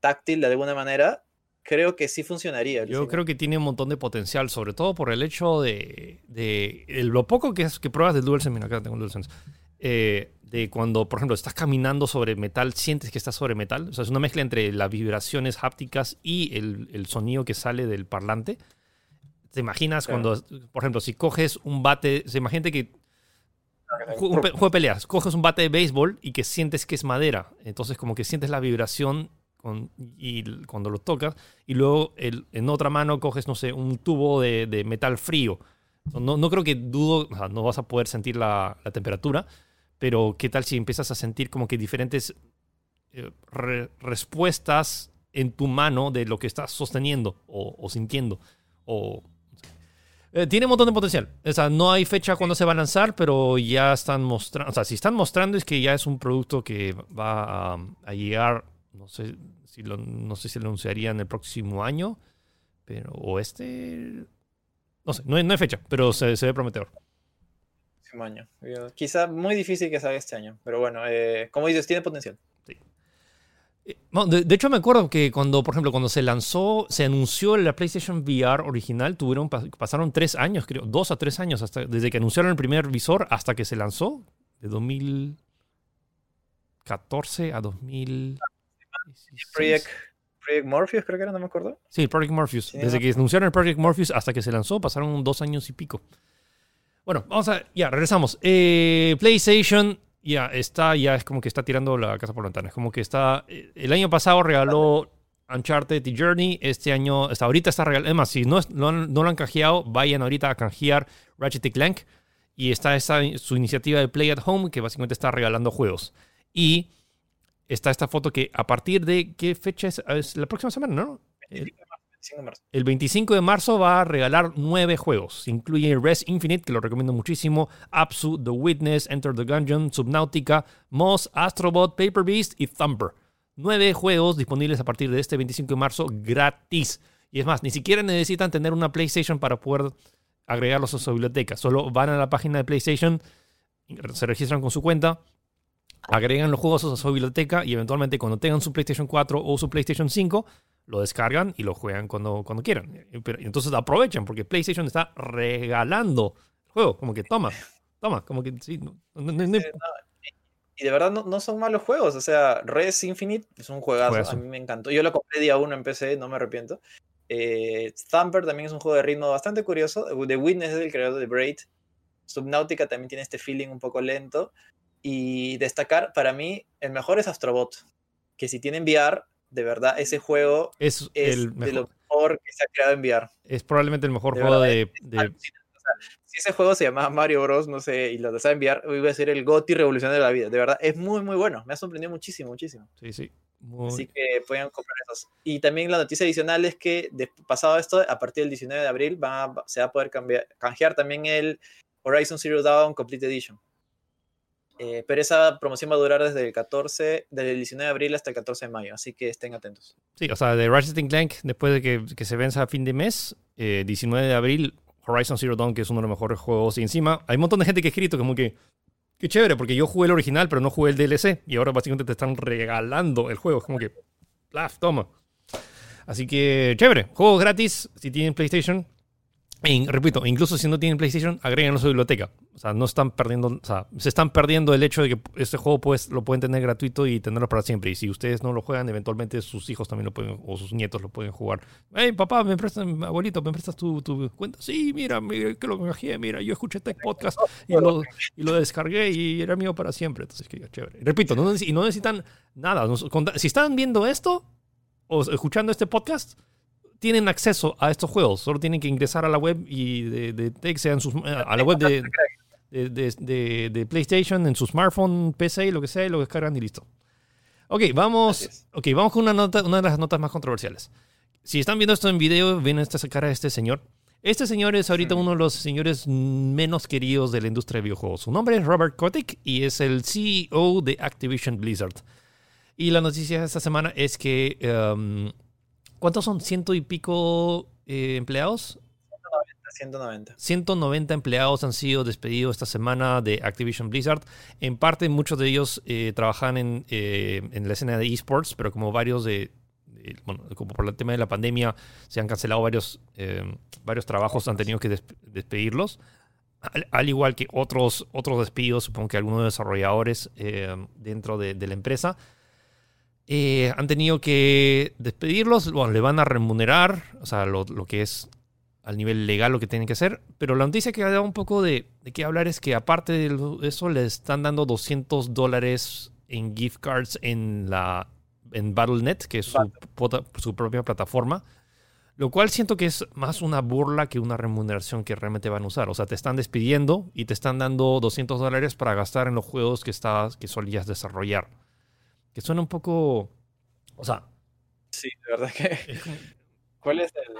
táctil de alguna manera, creo que sí funcionaría. Yo creo que tiene un montón de potencial, sobre todo por el hecho de, de, lo poco que, es, que pruebas del DualSense, mira acá tengo un DualSense, eh, de cuando, por ejemplo, estás caminando sobre metal, sientes que estás sobre metal. O sea, es una mezcla entre las vibraciones hápticas y el, el sonido que sale del parlante. ¿Te imaginas cuando, por ejemplo, si coges un bate, se imagínate que juego de peleas, coges un bate de béisbol y que sientes que es madera. Entonces como que sientes la vibración con, y cuando lo tocas. Y luego en otra mano coges, no sé, un tubo de, metal frío. No, no, creo que dudo, no vas a poder sentir la, temperatura, pero ¿qué tal si empiezas a sentir como que diferentes eh, respuestas en tu mano de lo que estás sosteniendo o, o sintiendo? O eh, tiene un montón de potencial. O sea, no hay fecha cuando se va a lanzar, pero ya están mostrando. O sea, si están mostrando es que ya es un producto que va a, llegar. No sé si lo, no sé si lo anunciarían el próximo año, pero o este. No sé, no hay, no hay fecha, pero se, se ve prometedor. Año. Quizá muy difícil que salga este año, pero bueno, eh, como dices, tiene potencial. Eh, de, hecho, me acuerdo que cuando, por ejemplo, cuando se lanzó, se anunció la PlayStation VR original, tuvieron, pasaron tres años, creo, dos a tres años, hasta, desde que anunciaron el primer visor hasta que se lanzó, de 2014 a 2000. Project, Morpheus, creo que era, no me acuerdo. Sí, Project Morpheus. desde que anunciaron el Project Morpheus hasta que se lanzó, pasaron dos años y pico. Bueno, vamos a. Ya, regresamos. Eh, PlayStation ya está, ya es como que está tirando la casa por la ventana. Es como que está. Eh, el año pasado regaló Uncharted y Journey. Este año, hasta ahorita está regalando. Es más, si no, no, lo han canjeado, vayan ahorita a canjear Ratchet Clank. Y está esa, su iniciativa de Play at Home, que básicamente está regalando juegos. Y está esta foto que a partir de. ¿Qué fecha es? Es la próxima semana, ¿no? 25 de marzo va a regalar nueve juegos. Incluye Res Infinite, que lo recomiendo muchísimo, Apsu, The Witness, Enter the Gungeon, Subnautica, Moss, Astrobot, Paper Beast y Thumper. Nueve juegos disponibles a partir de este 25 de marzo gratis. Y es más, ni siquiera necesitan tener una PlayStation para poder agregarlos a su biblioteca. Solo van a la página de PlayStation, se registran con su cuenta, agregan los juegos a su biblioteca y eventualmente cuando tengan su PlayStation 4 o su PlayStation 5 lo descargan y lo juegan cuando, cuando quieran. Pero, entonces aprovechan porque PlayStation está regalando el juego, como que toma, toma, como que sí. y de verdad no, son malos juegos, o sea, Res Infinite es un juegazo, a mí me encantó. Yo lo compré día uno en PC, no me arrepiento. Eh, Thumper también es un juego de ritmo bastante curioso. The Witness es el creador de Braid. Subnautica también tiene este feeling un poco lento. Y destacar, para mí, el mejor es Astrobot. Que si tienen VR, de verdad, ese juego es, el de lo mejor que se ha creado en VR. Es probablemente el mejor juego de, si ese juego se llamaba Mario Bros, no sé, y lo desea enviar, iba a ser el GOTI revolucionario de la vida. De verdad, es muy, muy bueno. Me ha sorprendido muchísimo, muchísimo. Sí, sí. Así que pueden comprar esos. Y también la noticia adicional es que, pasado esto, a partir del 19 de abril se va a poder cambiar, canjear también el Horizon Zero Dawn Complete Edition. Eh, pero esa promoción va a durar desde el 14, desde el 19 de abril hasta el 14 de mayo, así que estén atentos. Sí, o sea, de Ratchet Clank, después de que, se venza a fin de mes, 19 eh, de abril, Horizon Zero Dawn, que es uno de los mejores juegos, y encima hay un montón de gente que ha escrito como que, qué chévere, porque yo jugué el original, pero no jugué el DLC, y ahora básicamente te están regalando el juego, es como que, plaf, toma. Así que, chévere, juegos gratis, si tienen PlayStation, repito, incluso si no tienen PlayStation, agreguen a su biblioteca. O sea, no están perdiendo, o sea, se están perdiendo el hecho de que este juego pues, lo pueden tener gratuito y tenerlo para siempre. Y si ustedes no lo juegan, eventualmente sus hijos también lo pueden, o sus nietos lo pueden jugar. Hey, papá, me prestas, abuelito, me prestas tu, tu cuenta. Sí, mira, mira, que lo cogí, mira, yo escuché este podcast y lo, y lo descargué y era mío para siempre. Entonces, que chévere. Repito, y no necesitan nada. Si están viendo esto o escuchando este podcast, tienen acceso a estos juegos. Solo tienen que ingresar a la web y de, de sean sus, a la web de, de, de, PlayStation, en su smartphone, PC, lo que sea, y lo descargan y listo. Ok, vamos, okay, vamos con una, nota, una de las notas más controversiales. Si están viendo esto en video, ven esta cara de este señor. Este señor es ahorita uno de los señores menos queridos de la industria de videojuegos. Su nombre es Robert Kotick y es el CEO de Activision Blizzard. Y la noticia de esta semana es que um, ¿Cuántos son? ¿Ciento y pico eh, empleados? 190, 190. empleados han sido despedidos esta semana de Activision Blizzard. En parte, muchos de ellos eh, trabajan en, eh, en, la escena de esports, pero como varios de, bueno, como por el tema de la pandemia, se han cancelado varios, varios trabajos, han tenido que despedirlos. Al, igual que otros, otros despidos, supongo que algunos desarrolladores dentro de, de la empresa. Eh, han tenido que despedirlos, bueno, le van a remunerar, o sea, lo, que es al nivel legal lo que tienen que hacer, pero la noticia que ha dado un poco de, de qué hablar es que aparte de eso le están dando 200 dólares en gift cards en la en Battle.net, que es su, su, propia plataforma, lo cual siento que es más una burla que una remuneración que realmente van a usar. O sea, te están despidiendo y te están dando 200 dólares para gastar en los juegos que, estás, que solías desarrollar que suena un poco, o sea... Sí, de verdad que... ¿Cuál es el,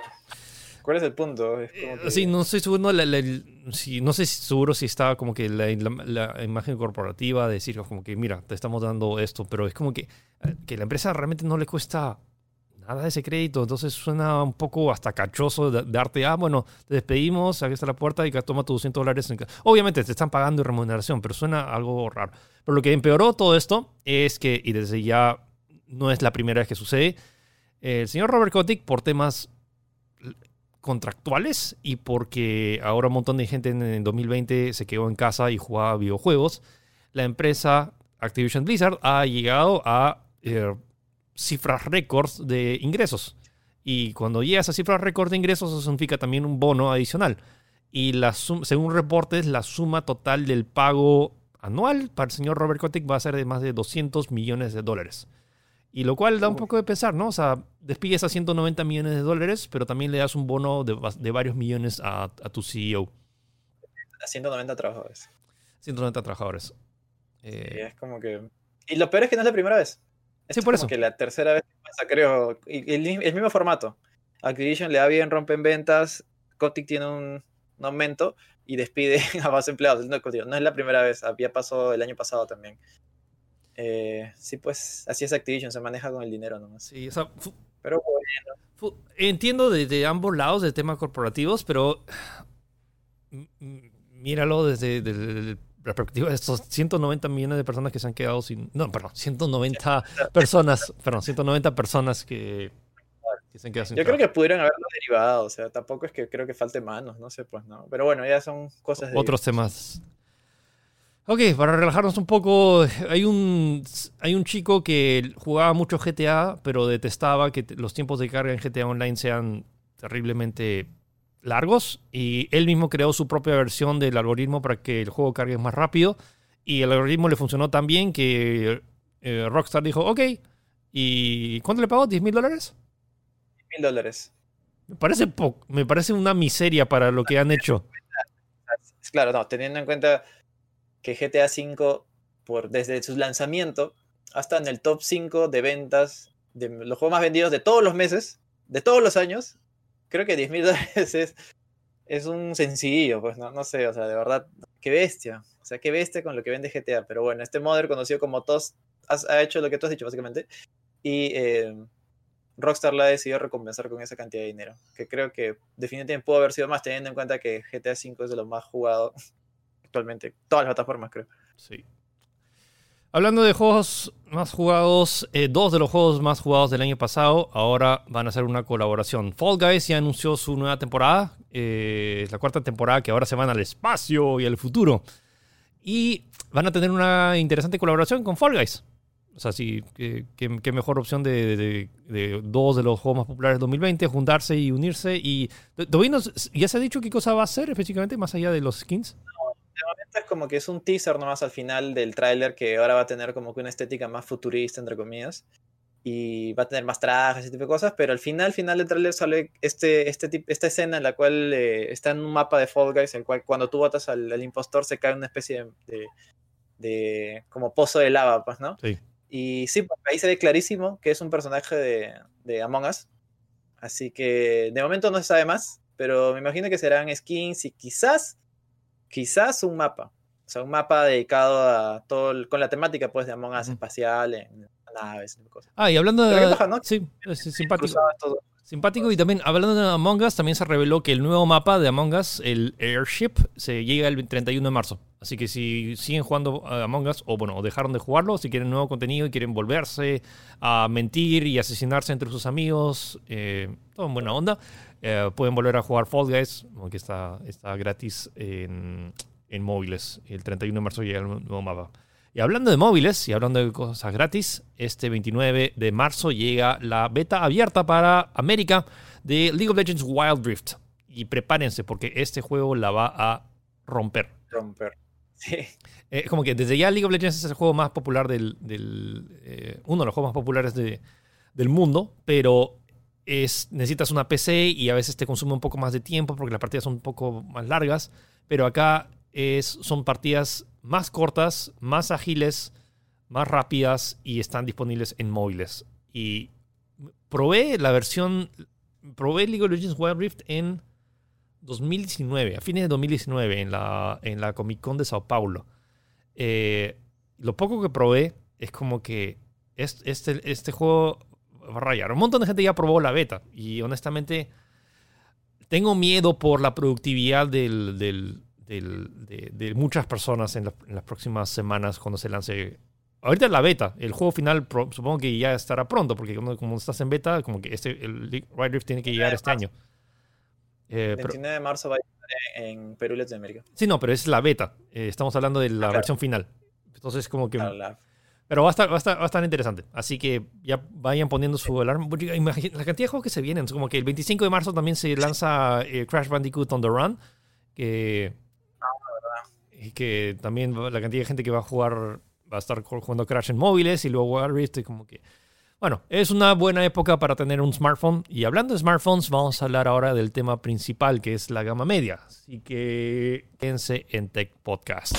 cuál es el punto? Eh, sí, no estoy seguro, no, no sé seguro si estaba como que la, imagen corporativa de decir como que, mira, te estamos dando esto, pero es como que, eh, que la empresa realmente no le cuesta nada de ese crédito, entonces suena un poco hasta cachoso darte, ah, bueno, te despedimos, aquí está la puerta y toma tus 200 dólares. Obviamente te están pagando remuneración, pero suena algo raro. Pero lo que empeoró todo esto es que, y desde ya no es la primera vez que sucede, el señor Robert Kotick, por temas contractuales y porque ahora un montón de gente en 2020 se quedó en casa y jugaba videojuegos, la empresa Activision Blizzard ha llegado a eh, cifras récords de ingresos. Y cuando llega a esa cifra récord de ingresos, eso significa también un bono adicional. Y la según reportes, la suma total del pago anual para el señor Robert Kotick va a ser de más de 200 millones de dólares. Y lo cual da un poco de pensar, ¿no? O sea, despides a 190 millones de dólares, pero también le das un bono de, varios millones a, tu CEO. A 190 trabajadores. 190 trabajadores. es como que... Y lo peor es que no es la primera vez. Sí, por eso. que la tercera vez que pasa, creo. el, el, mismo formato. Activision le da bien, rompen ventas. Kotick tiene un, un aumento y despide a más empleados. No, es la primera vez, había pasado el año pasado también. Eh, sí, pues así es Activision, se maneja con el dinero nomás. Sí, o sea, pero bueno. Entiendo de, ambos lados de temas corporativos, pero míralo desde, la perspectiva de estos 190 millones de personas que se han quedado sin... No, perdón, 190 personas, perdón, 190 personas que yo creo que pudieron haberlo derivado, o sea, tampoco es que creo que falte manos, no sé, pues no. Pero bueno, ya son cosas de... Otros temas. Ok, para relajarnos un poco, hay un, hay un chico que jugaba mucho GTA, pero detestaba que los tiempos de carga en GTA Online sean terriblemente largos y él mismo creó su propia versión del algoritmo para que el juego cargue más rápido y el algoritmo le funcionó tan bien que eh, Rockstar dijo, ok, ¿y cuánto le pagó? ¿10 mil dólares? dólares. Me parece poco, me parece una miseria para lo que han hecho. claro, no, teniendo en cuenta que GTA V, por, desde su lanzamiento, hasta en el top 5 de ventas de los juegos más vendidos de todos los meses, de todos los años, creo que 10 mil dólares es, un sencillo, pues no, no sé, o sea, de verdad, qué bestia. O sea, qué bestia con lo que vende GTA. Pero bueno, este modder conocido como TOS ha hecho lo que tú has dicho, básicamente. Y eh, Rockstar la ha decidido recompensar con esa cantidad de dinero. Que creo que definitivamente pudo haber sido más, teniendo en cuenta que GTA V es de los más jugados actualmente. Todas las plataformas, creo. Sí. Hablando de juegos más jugados, eh, dos de los juegos más jugados del año pasado ahora van a hacer una colaboración. Fall Guys ya anunció su nueva temporada, eh, es la cuarta temporada que ahora se van al espacio y al futuro. Y van a tener una interesante colaboración con Fall Guys. O sea, sí, qué, mejor opción de, dos de los juegos más populares de 2020, juntarse y unirse. Y ¿ya se ha dicho qué cosa va a ser específicamente, más allá de los skins? De momento es como que es un teaser nomás al final del tráiler que ahora va a tener como que una estética más futurista, entre comillas. Y va a tener más trajes, ese tipo de cosas, pero al final, final del tráiler sale este, este esta escena en la cual eh, está en un mapa de Fall Guys, en el cual cuando tú botas al, impostor se cae una especie de, de, como pozo de lava, pues, ¿no? Sí. Y sí, pues, ahí se ve clarísimo que es un personaje de, de Among Us. Así que de momento no se sabe más, pero me imagino que serán skins y quizás quizás un mapa. O sea, un mapa dedicado a todo, con la temática pues de Among Us espacial, en naves y cosas. Ah, y hablando de... Sí, es simpático. Simpático y también hablando de Among Us, también se reveló que el nuevo mapa de Among Us, el Airship, se llega el 31 de marzo. Así que si siguen jugando a Among Us, o bueno, dejaron de jugarlo, si quieren nuevo contenido y quieren volverse a mentir y asesinarse entre sus amigos, eh, todo en buena onda, eh, pueden volver a jugar Fall Guys, que está, está gratis en, en móviles. El 31 de marzo llega el nuevo mapa. Y hablando de móviles y hablando de cosas gratis, este 29 de marzo llega la beta abierta para América de League of Legends Wild Rift. Y prepárense porque este juego la va a romper. Romper. Sí. Eh, como que desde ya League of Legends es el juego más popular del. Eh, uno de los juegos más populares del mundo, pero es, necesitas una PC y a veces te consume un poco más de tiempo porque las partidas son un poco más largas. Pero acá es, son partidas más cortas, más ágiles, más rápidas y están disponibles en móviles. Y probé la versión. Probé League of Legends Wild Rift en 2019, a fines de 2019, en la, en la Comic Con de Sao Paulo. Eh, lo poco que probé es como que este, este juego va a rayar. Un montón de gente ya probó la beta y honestamente tengo miedo por la productividad del, de, muchas personas en, las próximas semanas cuando se lance. Ahorita la beta, el juego final supongo que ya estará pronto, porque como, estás en beta, como que este, el Ride Rift tiene que llegar este año. Eh, 29 de marzo va a estar en Perú y Latinoamérica. Sí, no, pero es la beta. Eh, estamos hablando de la versión final. Entonces, como que. Pero va a, estar, va, a estar, va a estar interesante. Así que ya vayan poniendo su alarma. La cantidad de juegos que se vienen. Como que el 25 de marzo también se lanza eh, Crash Bandicoot on the Run. Que. y que también la cantidad de gente que va a jugar. Va a estar jugando Crash en móviles y luego Wild Rift. Y como que. Bueno, es una buena época para tener un smartphone. Y hablando de smartphones, vamos a hablar ahora del tema principal, que es la gama media. Así que quédense en Tech Podcast.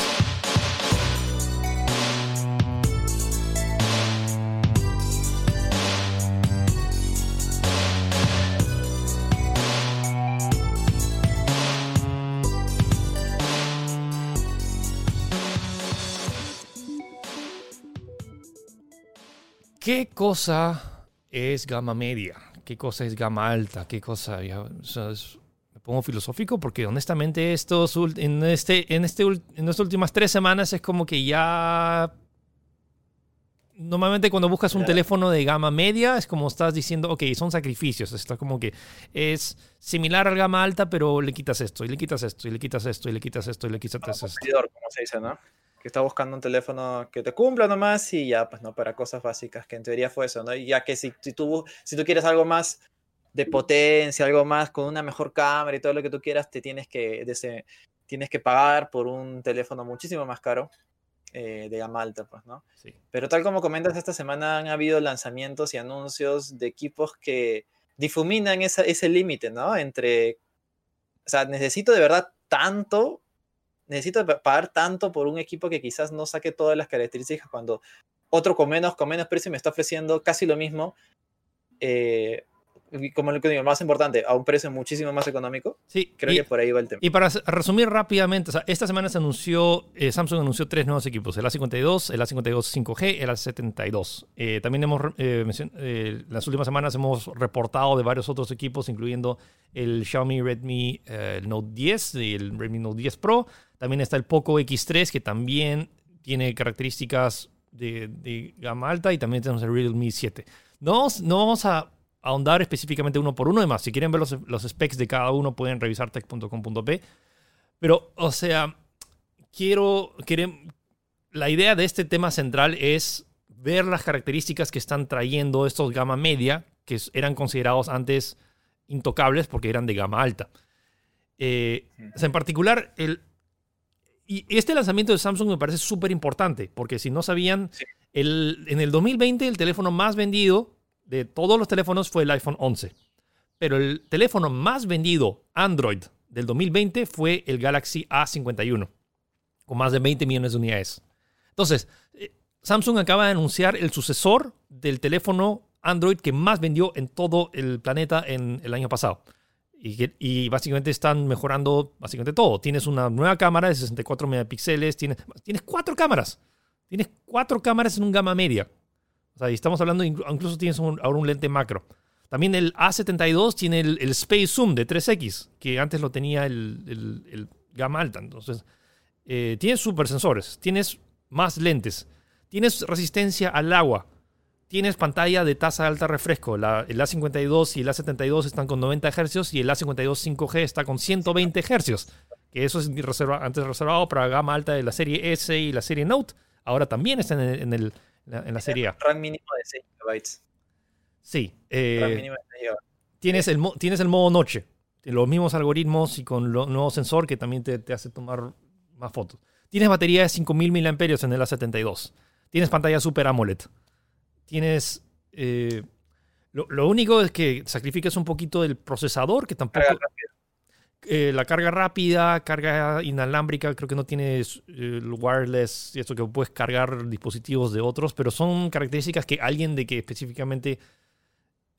¿Qué cosa es gama media? ¿Qué cosa es gama alta? ¿Qué cosa? me pongo filosófico porque honestamente estos, en, este, en, este, en estas últimas tres semanas es como que ya... Normalmente cuando buscas un teléfono de gama media es como estás diciendo, ok, son sacrificios. Está como que es similar al gama alta, pero le quitas esto, y le quitas esto, y le quitas esto, y le quitas esto, y le quitas esto. Como se dice, ¿no? Que está buscando un teléfono que te cumpla nomás y ya, pues no, para cosas básicas, que en teoría fue eso, ¿no? Y ya que si, si, tú, si tú quieres algo más de potencia, algo más con una mejor cámara y todo lo que tú quieras, te tienes que, tienes que pagar por un teléfono muchísimo más caro. Eh, de gama alta, pues, ¿no? Sí. Pero tal como comentas, esta semana han habido lanzamientos y anuncios de equipos que difuminan ese límite, ¿no? Entre, o sea, necesito de verdad tanto necesito pagar tanto por un equipo que quizás no saque todas las características cuando otro con menos, con menos precio me está ofreciendo casi lo mismo. Eh, como lo que digo, más importante, a un precio muchísimo más económico. Sí, creo que por ahí va el tema. Y para resumir rápidamente, esta semana se anunció, eh, Samsung anunció tres nuevos equipos, el A52, el A52 5G, el A72. Eh, también hemos, eh, las últimas semanas hemos reportado de varios otros equipos, incluyendo el Xiaomi Redmi Note 10 y el Redmi Note 10 Pro. También está el Poco X3, que también tiene características de, de gama alta, y también tenemos el Realme 7. No, no vamos a ahondar específicamente uno por uno. Además, si quieren ver los, specs de cada uno, pueden revisar tech.com.p. Pero, o sea, quiero, la idea de este tema central es ver las características que están trayendo estos gama media, que eran considerados antes intocables porque eran de gama alta. Eh, en particular, el, y este lanzamiento de Samsung me parece súper importante, porque si no sabían, el, en el 2020 el teléfono más vendido de todos los teléfonos fue el iPhone 11. Pero el teléfono más vendido Android del 2020 fue el Galaxy A51, con más de 20 millones de unidades. Entonces, eh, Samsung acaba de anunciar el sucesor del teléfono Android que más vendió en todo el planeta en el año pasado. Y, básicamente están mejorando básicamente todo. Tienes una nueva cámara de 64 megapíxeles, tienes, tienes cuatro cámaras. Tienes cuatro cámaras en un gama media. O sea, y estamos hablando, incluso tienes ahora un lente macro. También el A72 tiene el, Space Zoom de 3X, que antes lo tenía el, el, Gama Alta. Entonces, eh, tienes super sensores, tienes más lentes, tienes resistencia al agua, tienes pantalla de tasa de alta refresco. el A52 y el A72 están con 90 Hz y el A52 5G está con 120 Hz. Que eso es antes reservado para gama alta de la serie S y la serie Note. Ahora también está en el en la serie A. RAM mínimo de 6 GB. Sí. Eh, tienes, el, tienes el modo noche. Los mismos algoritmos y con los nuevos sensor que también te, hace tomar más fotos. Tienes batería de 5000 mAh en el A72. Tienes pantalla Super AMOLED. Tienes. Eh, lo, único es que sacrificas un poquito del procesador, que tampoco. Eh, la carga rápida, carga inalámbrica, creo que no tiene el wireless y esto que puedes cargar dispositivos de otros, pero son características que alguien de que específicamente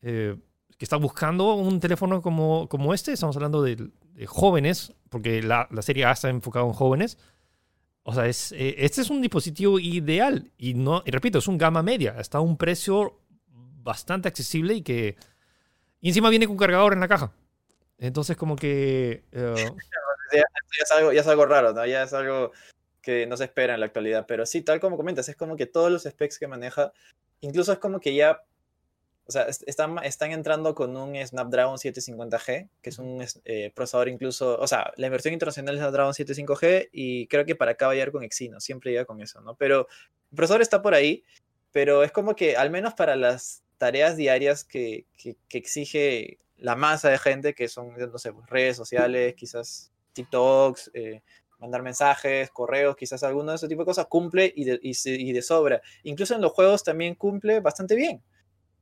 eh, que está buscando un teléfono como, como este, estamos hablando de, jóvenes, porque la, serie A está enfocada en jóvenes. O sea, es, eh, este es un dispositivo ideal y no, y repito, es un gama media, está a un precio bastante accesible y que y encima viene con cargador en la caja. Entonces como que... Eh, ya, es algo, ya es algo raro, ¿no? Ya es algo que no se espera en la actualidad. Pero sí, tal como comentas, es como que todos los specs que maneja, incluso es como que ya... O sea, están, están entrando con un Snapdragon 750G, que es un eh, procesador incluso, o sea, la inversión internacional es Snapdragon 75G y creo que para acá va a llegar con Exynos, siempre llega con eso, ¿no? Pero el procesador está por ahí, pero es como que al menos para las tareas diarias que, que, que exige la masa de gente que son, no sé, pues, redes sociales, quizás TikToks, eh, mandar mensajes, correos, quizás alguno de ese tipo de cosas, cumple y de, y, de, sobra. Incluso en los juegos también cumple bastante bien.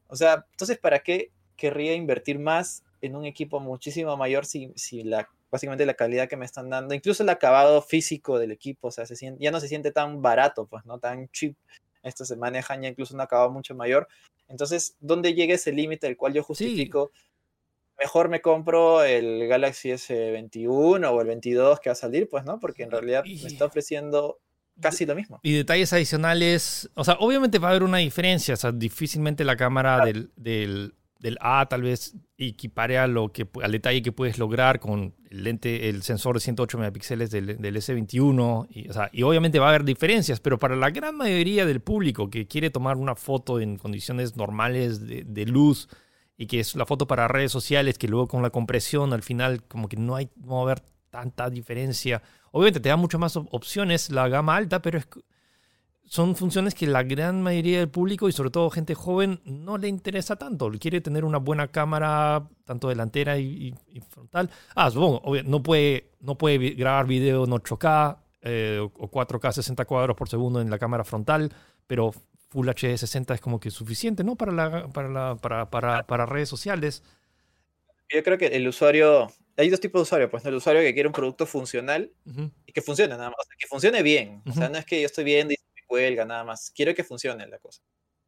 O sea, entonces, ¿para qué querría invertir más en un equipo muchísimo mayor si, si la, básicamente la calidad que me están dando, incluso el acabado físico del equipo, o sea, se siente, ya no se siente tan barato, pues, ¿no? Tan cheap. Esto se manejan ya incluso un acabado mucho mayor. Entonces, ¿dónde llega ese límite el cual yo justifico? mejor me compro el Galaxy S21 o el 22 que va a salir, pues, ¿no? Porque en realidad me está ofreciendo casi lo mismo. Y detalles adicionales, o sea, obviamente va a haber una diferencia, o sea, difícilmente la cámara del, del, A tal vez equipare a lo que, al detalle que puedes lograr con el lente, el sensor de 108 megapíxeles del, del S21, y, o sea, y obviamente va a haber diferencias, pero para la gran mayoría del público que quiere tomar una foto en condiciones normales de, de luz, y que es la foto para redes sociales, que luego con la compresión al final como que no, hay, no va a haber tanta diferencia. Obviamente te da muchas más opciones la gama alta, pero es, son funciones que la gran mayoría del público y sobre todo gente joven no le interesa tanto. Quiere tener una buena cámara, tanto delantera y, frontal. Ah, supongo, no puede, no puede grabar video en 8K eh, o 4K 60 cuadros por segundo en la cámara frontal, pero Full HD 60 es como que suficiente, ¿no? Para, la, para, para, para redes sociales. Yo creo que el usuario hay dos tipos de usuarios, pues el usuario que quiere un producto funcional y que funcione nada más, que funcione bien. O sea, no es que yo estoy viendo y me cuelga nada más, quiero que funcione la cosa.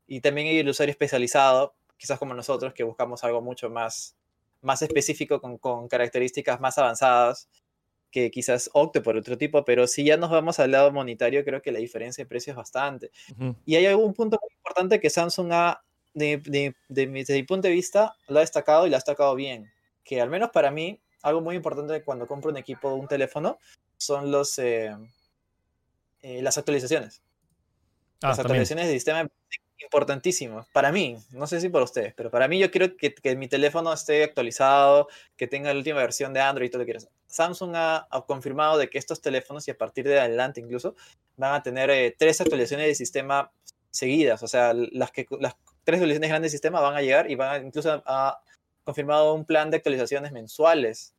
Y también hay el usuario especializado, quizás como nosotros, que buscamos algo mucho más, más específico con, con características más avanzadas que quizás opte por otro tipo, pero si ya nos vamos al lado monetario, creo que la diferencia de precio es bastante. Y hay algún punto muy importante que Samsung ha, de, de, de, desde mi punto de vista, lo ha destacado y lo ha destacado bien, que al menos para mí, algo muy importante cuando compro un equipo un teléfono son los, eh, eh, las actualizaciones. Ah, las actualizaciones de sistema importantísimo. Para mí, no sé si para ustedes, pero para mí yo quiero que, que mi teléfono esté actualizado, que tenga la última versión de Android y todo lo que quieras. Samsung ha, confirmado de que estos teléfonos, y a partir de adelante incluso, van a tener eh, tres actualizaciones de sistema seguidas. O sea, las, que, las tres actualizaciones grandes de sistema van a llegar y van a, incluso ha confirmado un plan de actualizaciones mensuales.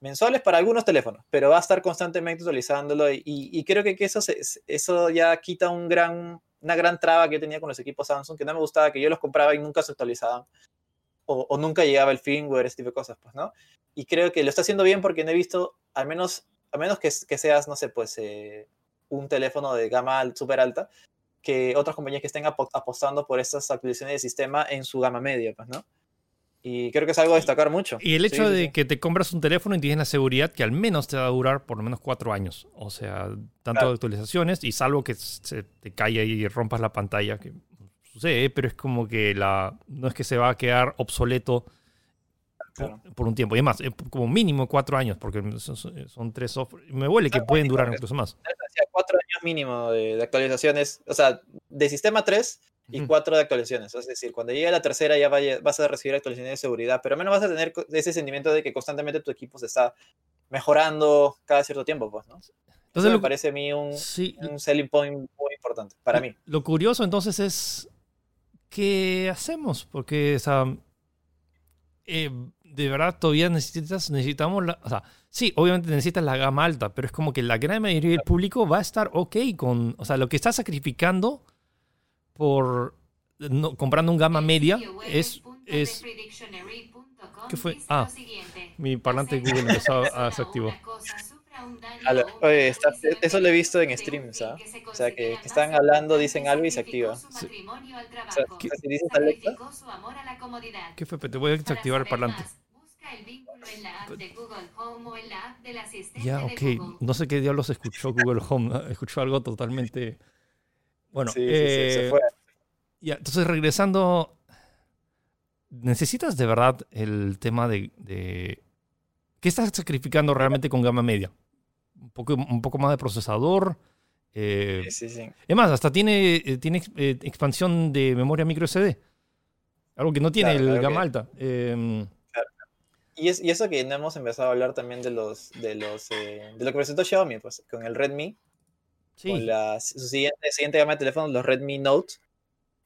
Mensuales para algunos teléfonos, pero va a estar constantemente actualizándolo y, y creo que, que eso, eso ya quita un gran, una gran traba que yo tenía con los equipos Samsung, que no me gustaba que yo los compraba y nunca se actualizaban o, nunca llegaba el firmware, ese tipo de cosas, pues, ¿no? Y creo que lo está haciendo bien porque no he visto, al menos, a menos que, que seas, no sé, pues, eh, un teléfono de gama súper alta, que otras compañías que estén apostando por estas actualizaciones de sistema en su gama media, pues, ¿no? Y creo que es algo a destacar mucho. Y el hecho de que te compras un teléfono y tienes la seguridad que al menos te va a durar por lo menos cuatro años. O sea, tanto de actualizaciones y salvo que se te caiga y rompas la pantalla, que sucede, pero es como que la no es que se va a quedar obsoleto por, un tiempo. Y además, como mínimo cuatro años, porque son, tres software. Me huele que pueden durar incluso más. Cuatro años mínimo de, actualizaciones, o sea, de sistema 3 y cuatro de actualizaciones. Es decir, cuando llegue la tercera ya vas a recibir actualizaciones de seguridad, pero al menos vas a tener ese sentimiento de que constantemente tu equipo se está mejorando cada cierto tiempo, pues, ¿no? Entonces, me parece a mí un, un selling point muy importante para mí. Lo curioso entonces es ¿qué hacemos? Porque, o eh, de verdad todavía necesitas, necesitamos, la, o sea, sí, obviamente necesitas la gama alta, pero es como que la gran mayoría del público va a estar ok con, o sea, lo que estás sacrificando por comprando un gama media es, es ¿Qué fue? Ah, mi parlante Google empezó a se activó oye, eso lo he visto en streams, ¿sabes? O sea, que, están hablando, dicen algo y se activa. ¿Qué fue? Te voy a desactivar el parlante. Ya, ok. No sé qué diablos escuchó Google Home. Escuchó algo totalmente... Bueno, eh, Ya, entonces regresando... ¿Necesitas de verdad el tema de, de... ¿Qué estás sacrificando realmente con gama media? un poco, un poco más de procesador. Eh, sí, sí, Es más, hasta tiene, eh, tiene eh, expansión de memoria micro SD. Algo que no tiene el gama alta. Em, y, es, y, eso que no hemos empezado a hablar también de los de los de lo que presentó Xiaomi, pues, con el Redmi. Con la, su siguiente, siguiente gama de teléfonos, los Redmi Note.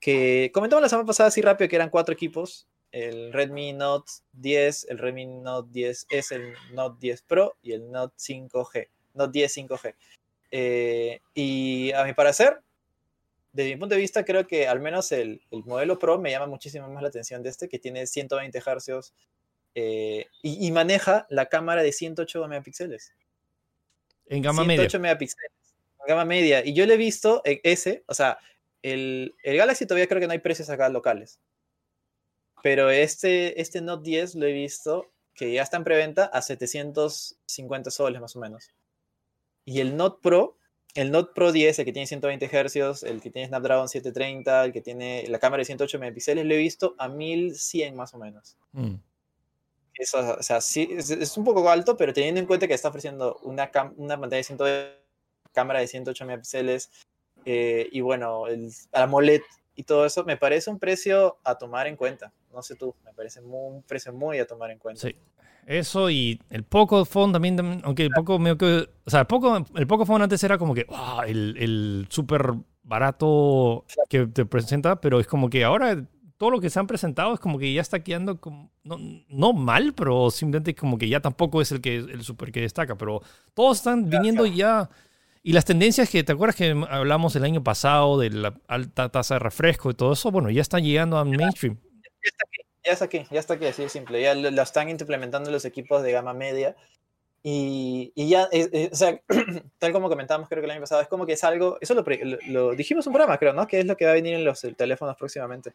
Que comentamos la semana pasada así rápido que eran cuatro equipos. El Redmi Note 10, el Redmi Note 10S, el Note 10 Pro y el Note 5G no 10 5G. Eh, y a mi parecer, desde mi punto de vista, creo que al menos el, modelo Pro me llama muchísimo más la atención de este, que tiene 120 Hz eh, y, maneja la cámara de 108 megapíxeles. En gama 108 megapíxeles. Gama media. Y yo le he visto ese, o sea, el, el, Galaxy todavía creo que no hay precios acá locales. Pero este, este Note 10 lo he visto que ya está en preventa a 750 soles más o menos. Y el Note Pro, el Note Pro 10, el que tiene 120 Hz, el que tiene Snapdragon 730, el que tiene la cámara de 108 megapíxeles, lo he visto a 1100 más o menos. Mm. Eso, o sea, sí, es, un poco alto, pero teniendo en cuenta que está ofreciendo una, una pantalla de 120 cámara de 108 megapíxeles eh, y bueno, el AMOLED y todo eso, me parece un precio a tomar en cuenta. No sé tú, me parece un precio muy a tomar en cuenta. Sí. Eso y el poco phone también, aunque el poco medio que. O sea, el poco, el poco phone antes era como que el, el súper barato que te presenta, pero es como que ahora todo lo que se han presentado es como que ya está quedando como, no, no mal, pero simplemente como que ya tampoco es el que el super que destaca, pero todos están viniendo ya. Y las tendencias que, ¿te acuerdas que hablamos el año pasado de la alta tasa de refresco y todo eso? Bueno, ya están llegando a mainstream ya está aquí, ya está aquí, así de simple. Ya lo, están implementando los equipos de gama media. Y, y ya, eh, eh, o sea, tal como comentábamos creo que el año pasado, es como que es algo, eso lo, lo, dijimos un programa, creo, ¿no? Que es lo que va a venir en los teléfonos próximamente.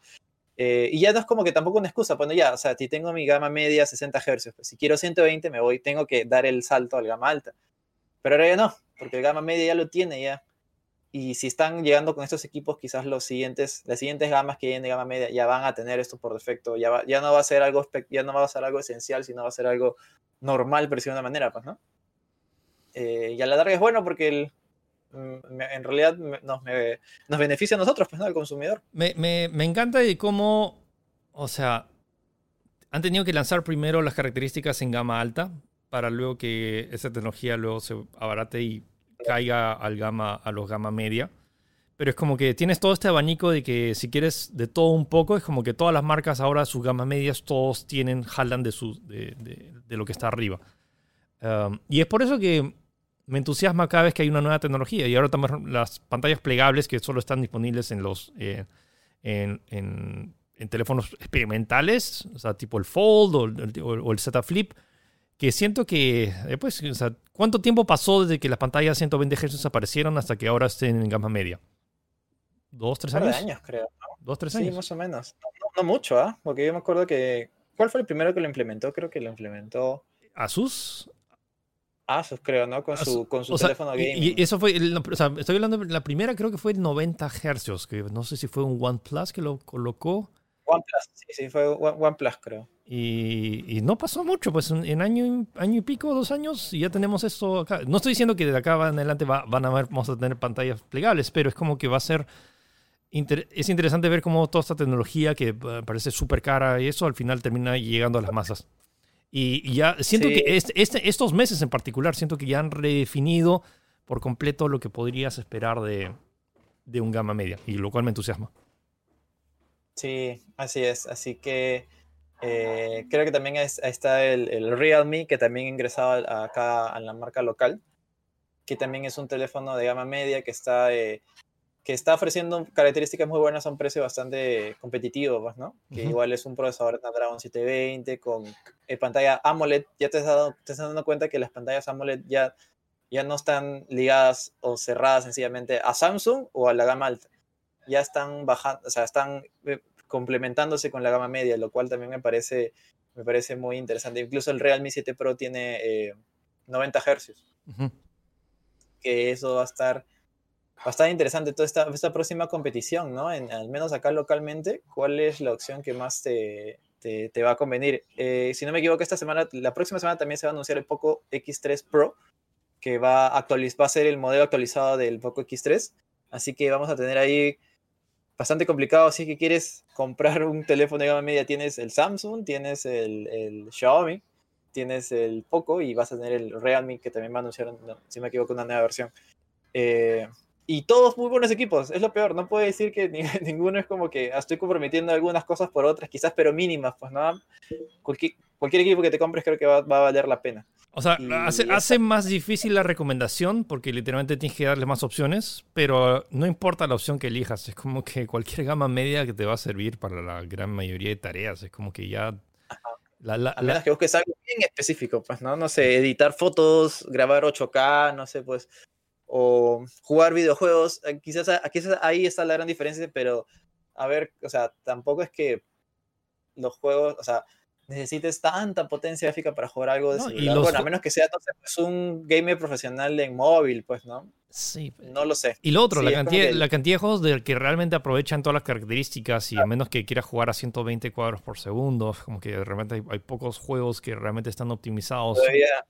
Eh, y ya no es como que tampoco una excusa, bueno, ya, o sea, si tengo mi gama media 60 Hz, pues si quiero 120 me voy, tengo que dar el salto al gama alta. Pero ahora ya no, porque el gama media ya lo tiene ya. Y si están llegando con estos equipos, quizás los siguientes, las siguientes gamas que vienen de gama media ya van a tener esto por defecto. Ya, ya no va a ser algo ya no va a ser algo esencial, sino va a ser algo normal, pero de una manera, pues, ¿no? Eh, y a la larga es bueno porque el, mm, en realidad nos, nos, beneficia a nosotros, pues, ¿no? Al consumidor. Me, me, me encanta de cómo, o sea, han tenido que lanzar primero las características en gama alta para luego que esa tecnología luego se abarate y caiga al gama, a los gama media. Pero es como que tienes todo este abanico de que si quieres de todo un poco, es como que todas las marcas ahora, sus gama medias, todos tienen, jalan de, su, de, de, lo que está arriba. Um, y es por eso que me entusiasma cada vez que hay una nueva tecnología. Y ahora también las pantallas plegables que solo están disponibles en los eh, en, en, en, teléfonos experimentales, o sea, tipo el Fold o el, o el Z Flip, que siento que, después, o sea, ¿cuánto tiempo pasó desde que las pantallas 120 Hz aparecieron hasta que ahora estén en gama media? ¿Dos, tres años? años, creo. ¿Dos, tres años? Sí, más o menos. No, mucho, ¿ah? Porque yo me acuerdo que... ¿Cuál fue el primero que lo implementó? Creo que lo implementó... ¿Asus? Asus, creo, ¿no? Con su, con su teléfono gaming. Y, eso fue, o sea, estoy hablando, de la primera creo que fue el 90 Hz, que no sé si fue un OnePlus que lo colocó. OnePlus, sí, sí, fue OnePlus, creo. Y, no pasó mucho, pues en año, año y pico, dos años, y ya tenemos esto acá. No estoy diciendo que de acá en adelante van a ver, vamos a tener pantallas plegables, pero es como que va a ser. es interesante ver cómo toda esta tecnología que eh, parece súper cara y eso al final termina llegando a las masas. Y, ya siento que este, estos meses en particular, siento que ya han redefinido por completo lo que podrías esperar de, de un gama media, y lo cual me entusiasma. Sí, así es. Así que eh, creo que también está el, el, Realme, que también ingresado acá a la marca local, que también es un teléfono de gama media que está, eh, que está ofreciendo características muy buenas a un precio bastante competitivo, pues, ¿no? Que igual es un procesador Snapdragon 720 con eh, pantalla AMOLED. Ya te estás, te estás dando cuenta que las pantallas AMOLED ya, ya no están ligadas o cerradas sencillamente a Samsung o a la gama alta. Ya están bajando, o sea, están complementándose con la gama media, lo cual también me parece, me parece muy interesante. Incluso el Realme 7 Pro tiene 90 eh, Hz. Que eso va a estar bastante interesante toda esta, esta próxima competición, ¿no? En, al menos acá localmente, ¿cuál es la opción que más te, te, va a convenir? Eh, si no me equivoco, esta semana, la próxima semana también se va a anunciar el Poco X3 Pro, que va a, va a ser el modelo actualizado del Poco X3. Así que vamos a tener ahí bastante complicado si que quieres comprar un teléfono de gama media. Tienes el Samsung, tienes el, Xiaomi, tienes el Poco y vas a tener el Realme que también va a anunciar, si me equivoco, una nueva versión. Eh, y todos muy buenos equipos, es lo peor. No puedo decir que ninguno es como que estoy comprometiendo algunas cosas por otras, quizás, pero mínimas, pues nada. Cualquier equipo que te compres creo que va, va a valer la pena. O sea, hace, más difícil la recomendación porque literalmente tienes que darle más opciones, pero no importa la opción que elijas, es como que cualquier gama media que te va a servir para la gran mayoría de tareas, es como que ya... La, la, a menos que busques algo bien específico, pues, ¿no? No sé, editar fotos, grabar 8K, no sé, pues, o jugar videojuegos, eh, quizás, quizás ahí está la gran diferencia, pero a ver, o sea, tampoco es que los juegos, o sea, necesites tanta potencia gráfica para jugar algo de celular. Bueno, a menos que sea pues, un gamer profesional en móvil, pues, ¿no? Sí. No lo sé. Y lo otro, la, cantidad, la cantidad de juegos de que realmente aprovechan todas las características y a menos que quieras jugar a 120 cuadros por segundo, como que realmente hay, pocos juegos que realmente están optimizados. Todavía,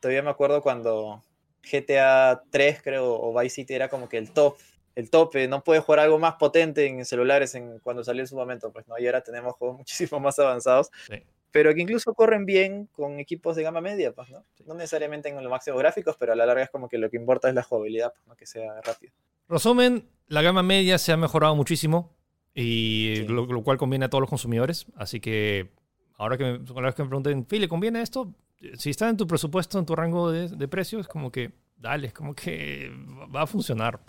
todavía me acuerdo cuando GTA 3, creo, o Vice City era como que el top el tope, no puede jugar algo más potente en celulares en, cuando salió en su momento, pues no, y ahora tenemos juegos muchísimo más avanzados, pero que incluso corren bien con equipos de gama media, pues no, no necesariamente en los máximos gráficos, pero a la larga es como que lo que importa es la jugabilidad, pues, ¿no? que sea rápido. Resumen, la gama media se ha mejorado muchísimo y lo, cual conviene a todos los consumidores, así que ahora que me, que me pregunten, ¿le conviene esto? Si está en tu presupuesto, en tu rango de, de precios, como que dale, es como que va a funcionar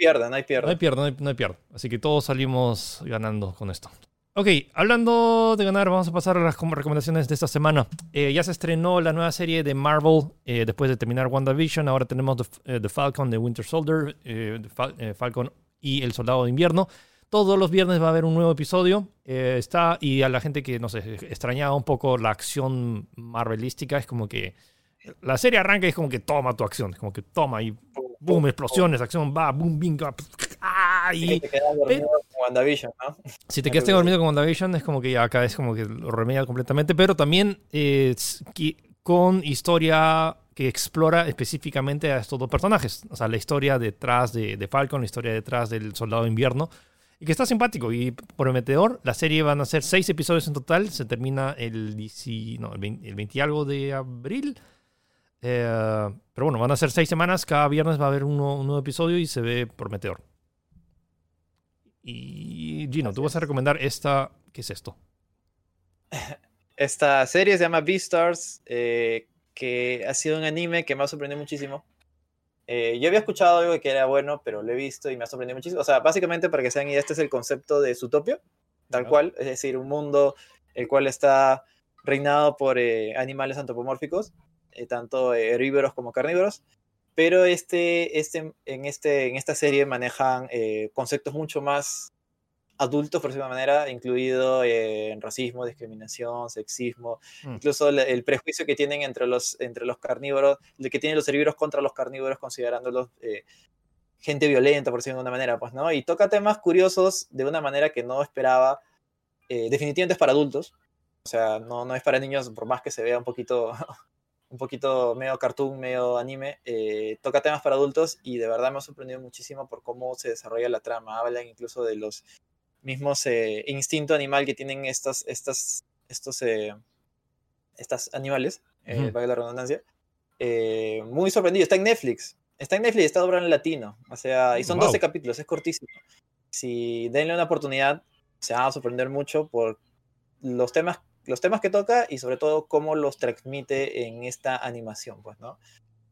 pierde, no hay pierde. No hay pierde, no hay, pierde. Así que todos salimos ganando con esto. Ok, hablando de ganar, vamos a pasar a las recomendaciones de esta semana. Eh, ya se estrenó la nueva serie de Marvel eh, después de terminar WandaVision. Ahora tenemos The, eh, Falcon, The Winter Soldier, The Falcon y El Soldado de Invierno. Todos los viernes va a haber un nuevo episodio. está, y a la gente que, no sé, extrañaba un poco la acción marvelística, es como que la serie arranca y es como que toma tu acción, es como que toma y boom, explosiones, acción, va, boom, bing, ¡ah! Y, te quedas dormido con WandaVision, ¿no? Si te quedas dormido con WandaVision es como que ya acá es como que lo remedia completamente, pero también con historia que explora específicamente a estos dos personajes, o sea, la historia detrás de, de Falcon, la historia detrás del Soldado de Invierno, y que está simpático y prometedor. La serie van a ser seis episodios en total. Se termina el, no, el, 20, el 20 algo de abril. Eh, pero bueno, van a ser seis semanas. Cada viernes va a haber un nuevo episodio y se ve prometedor. Y Gino, tú vas a recomendar esta. ¿Qué es esto? Esta serie se llama Beastars, eh, que ha sido un anime que me ha sorprendido muchísimo. Eh, yo había escuchado algo que era bueno, pero lo he visto y me ha sorprendido muchísimo. O sea, básicamente, para que sean ideas, este es el concepto de Zootopia, tal cual. Es decir, un mundo el cual está reinado por animales antropomórficos eh, tanto herbívoros como carnívoros, pero este, este, en, este, en esta serie manejan eh, conceptos mucho más adultos, por decirlo de manera, incluido eh, racismo, discriminación, sexismo, mm. incluso el, prejuicio que tienen entre los, entre los carnívoros, de que tienen los herbívoros contra los carnívoros, considerándolos gente violenta, por decirlo de una manera, pues, ¿no? Y toca temas curiosos de una manera que no esperaba. definitivamente es para adultos, o sea, no, no es para niños, por más que se vea un poquito un poquito medio cartoon, medio anime, eh, toca temas para adultos y de verdad me ha sorprendido muchísimo por cómo se desarrolla la trama. Hablan incluso de los mismos eh, instinto animal que tienen estas, estas, estos eh, estas animales, uh la redundancia. muy sorprendido. Está en Netflix. Está en Netflix, está obra en latino. O sea, y son 12 capítulos, es cortísimo. Si denle una oportunidad, se van a sorprender mucho por los temas los temas que toca y sobre todo cómo los transmite en esta animación, pues, ¿no?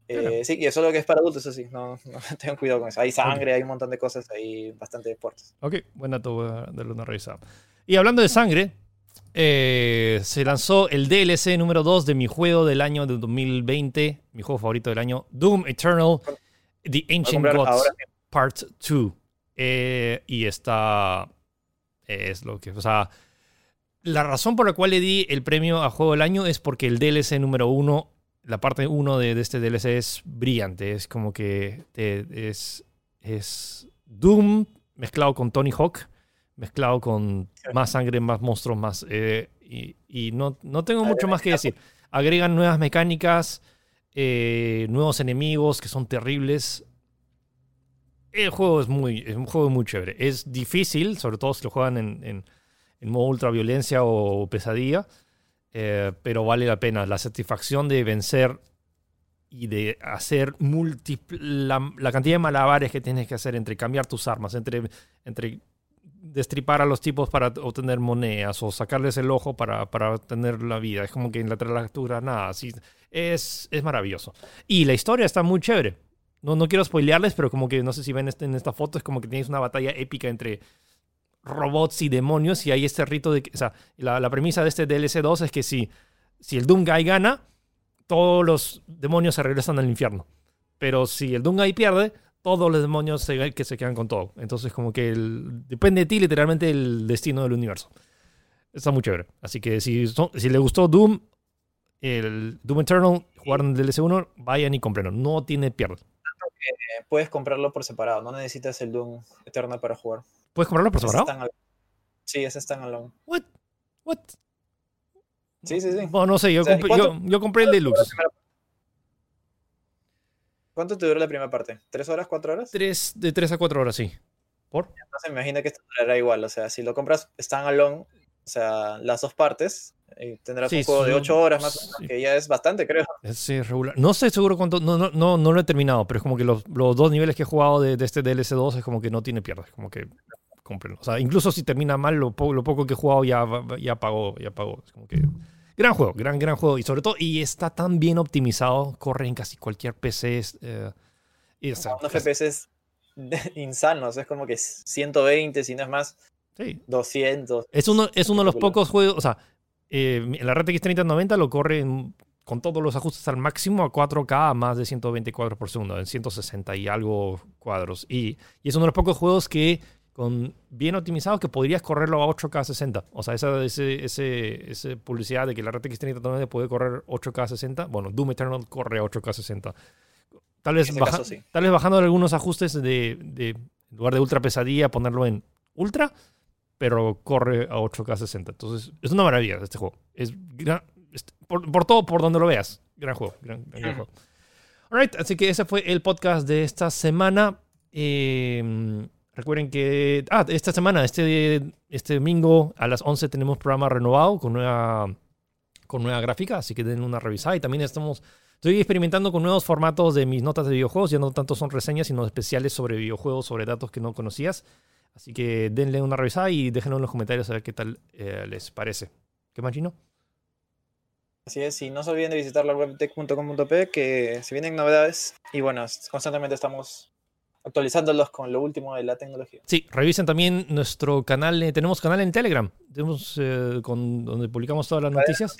Eh, sí, y eso es lo que es para adultos, eso sí, no, tengan cuidado con eso. Hay sangre, hay un montón de cosas, hay bastante deportes. Ok, buen dato de una revisada. Y hablando de sangre, eh, se lanzó el DLC número 2 de mi juego del año de 2020, mi juego favorito del año, Doom Eternal, The Ancient Gods Part 2. Eh, y está, es lo que, o sea, la razón por la cual le di el premio a Juego del Año es porque el DLC número uno, la parte uno de, este DLC es brillante. Es como que es, es Doom mezclado con Tony Hawk, mezclado con más sangre, más monstruos, más... Eh, y, no, no, tengo mucho más que decir. Agregan nuevas mecánicas, eh, nuevos enemigos que son terribles. El juego es, muy, es un juego muy chévere. Es difícil, sobre todo si lo juegan en en modo ultraviolencia o pesadilla, eh, pero vale la pena. La satisfacción de vencer y de hacer la, la, cantidad de malabares que tienes que hacer entre cambiar tus armas, entre, entre destripar a los tipos para obtener monedas o sacarles el ojo para, para obtener la vida. Es como que en la lectura nada, así. Es, es maravilloso. Y la historia está muy chévere. No, no quiero spoilearles, pero como que no sé si ven este, en esta foto, es como que tienes una batalla épica entre robots y demonios y hay este rito de que, o sea, la, premisa de este DLC 2 es que si, si el Doomguy gana, todos los demonios se regresan al infierno. Pero si el Doomguy pierde, todos los demonios se, que se quedan con todo. Entonces como que depende de ti literalmente el destino del universo. Está muy chévere. Así que si, si le gustó Doom, el Doom Eternal, jugaron el DLC 1, vayan y comprenlo. No tiene pierde. Puedes comprarlo por separado, no necesitas el Doom Eternal para jugar. ¿Puedes comprarlo por separado? Sí, ese está en alone. What? What? Sí, sí, sí. No, no sé, yo, compré, yo, compré el deluxe. ¿Cuánto te duró la primera parte? ¿Tres horas, cuatro horas? Tres, de tres a cuatro horas, sí. ¿Por? Entonces me imagino que esto durará igual. O sea, si lo compras standalone, o sea, las dos partes, tendrás un juego de ocho horas más, que ya es bastante, creo. Sí, regular. No sé seguro cuánto, no, no, no, no lo he terminado, pero es como que los, los dos niveles que he jugado de, de este DLC2 es como que no tiene pierdas, como que o sea, incluso si termina mal, lo, lo poco que he jugado ya, ya pagó, ya pagó. Es como que gran juego, gran, gran juego. Y sobre todo, y está tan bien optimizado, corre en casi cualquier PC. Eh, y, o FPS insanos, es como que 120, si no es más. Sí. 200. Es uno, es uno de los pocos juegos, o sea, eh, la RTX 3090 lo corre con todos los ajustes al máximo a 4K a más de 120 cuadros por segundo, en 160 y algo cuadros. Y, y es uno de los pocos juegos que con bien optimizados que podrías correrlo a 8K 60. O sea, esa ese, ese, publicidad de que la RTX 3090 puede correr 8K 60. Bueno, Doom Eternal corre a 8K 60. Tal vez, tal vez bajando algunos ajustes de, de, en lugar de ultra pesadilla, ponerlo en ultra, pero corre a 8K 60. Entonces, es una maravilla este juego. Es, por, todo, por donde lo veas. Gran juego. Gran, juego. Alright, así que ese fue el podcast de esta semana. Eh, recuerden que ah, esta semana, este, este domingo a las 11 tenemos programa renovado con nueva, con nueva gráfica, así que den una revisada. Y también estamos, estoy experimentando con nuevos formatos de mis notas de videojuegos. Ya no tanto son reseñas, sino especiales sobre videojuegos, sobre datos que no conocías. Así que denle una revisada y déjenlo en los comentarios a ver qué tal eh, les parece. ¿Qué más, Gino? Así es, y no se olviden de visitar la web tech.com.p que se vienen novedades y bueno, constantemente estamos actualizándolos con lo último de la tecnología. Sí, revisen también nuestro canal, eh, tenemos canal en Telegram, tenemos eh, con, donde publicamos todas las noticias.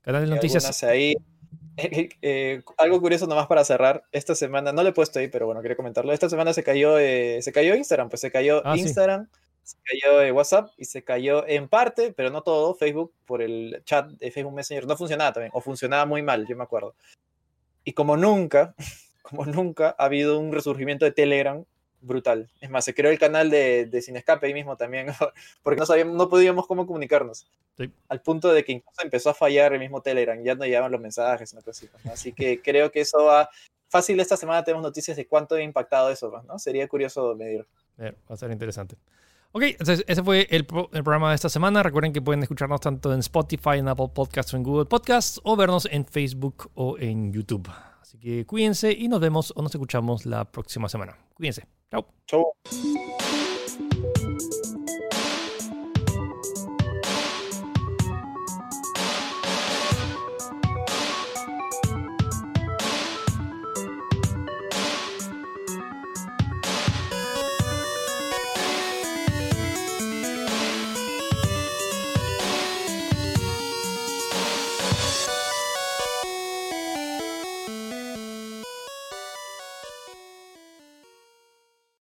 Canal de noticias. Ahí, eh, algo curioso nomás para cerrar, esta semana, no lo he puesto ahí, pero bueno, quería comentarlo, esta semana se cayó, se cayó Instagram, pues se cayó ah, Instagram, se cayó WhatsApp y se cayó en parte, pero no todo, Facebook, por el chat de Facebook Messenger, no funcionaba también, o funcionaba muy mal, yo me acuerdo. Y como nunca, como nunca, ha habido un resurgimiento de Telegram brutal. Es más, se creó el canal de, de Sin Escape ahí mismo también, porque no, sabíamos, no podíamos cómo comunicarnos. Al punto de que incluso empezó a fallar el mismo Telegram, ya no llegaban los mensajes, Así que creo que eso va... Fácil, esta semana tenemos noticias de cuánto ha impactado eso, ¿no? Sería curioso medir. va a ser interesante. Ok, entonces ese fue el, el, programa de esta semana. Recuerden que pueden escucharnos tanto en Spotify, en Apple Podcasts o en Google Podcasts, o vernos en Facebook o en YouTube. Así que cuídense y nos vemos o nos escuchamos la próxima semana. Cuídense. Chao. Chao.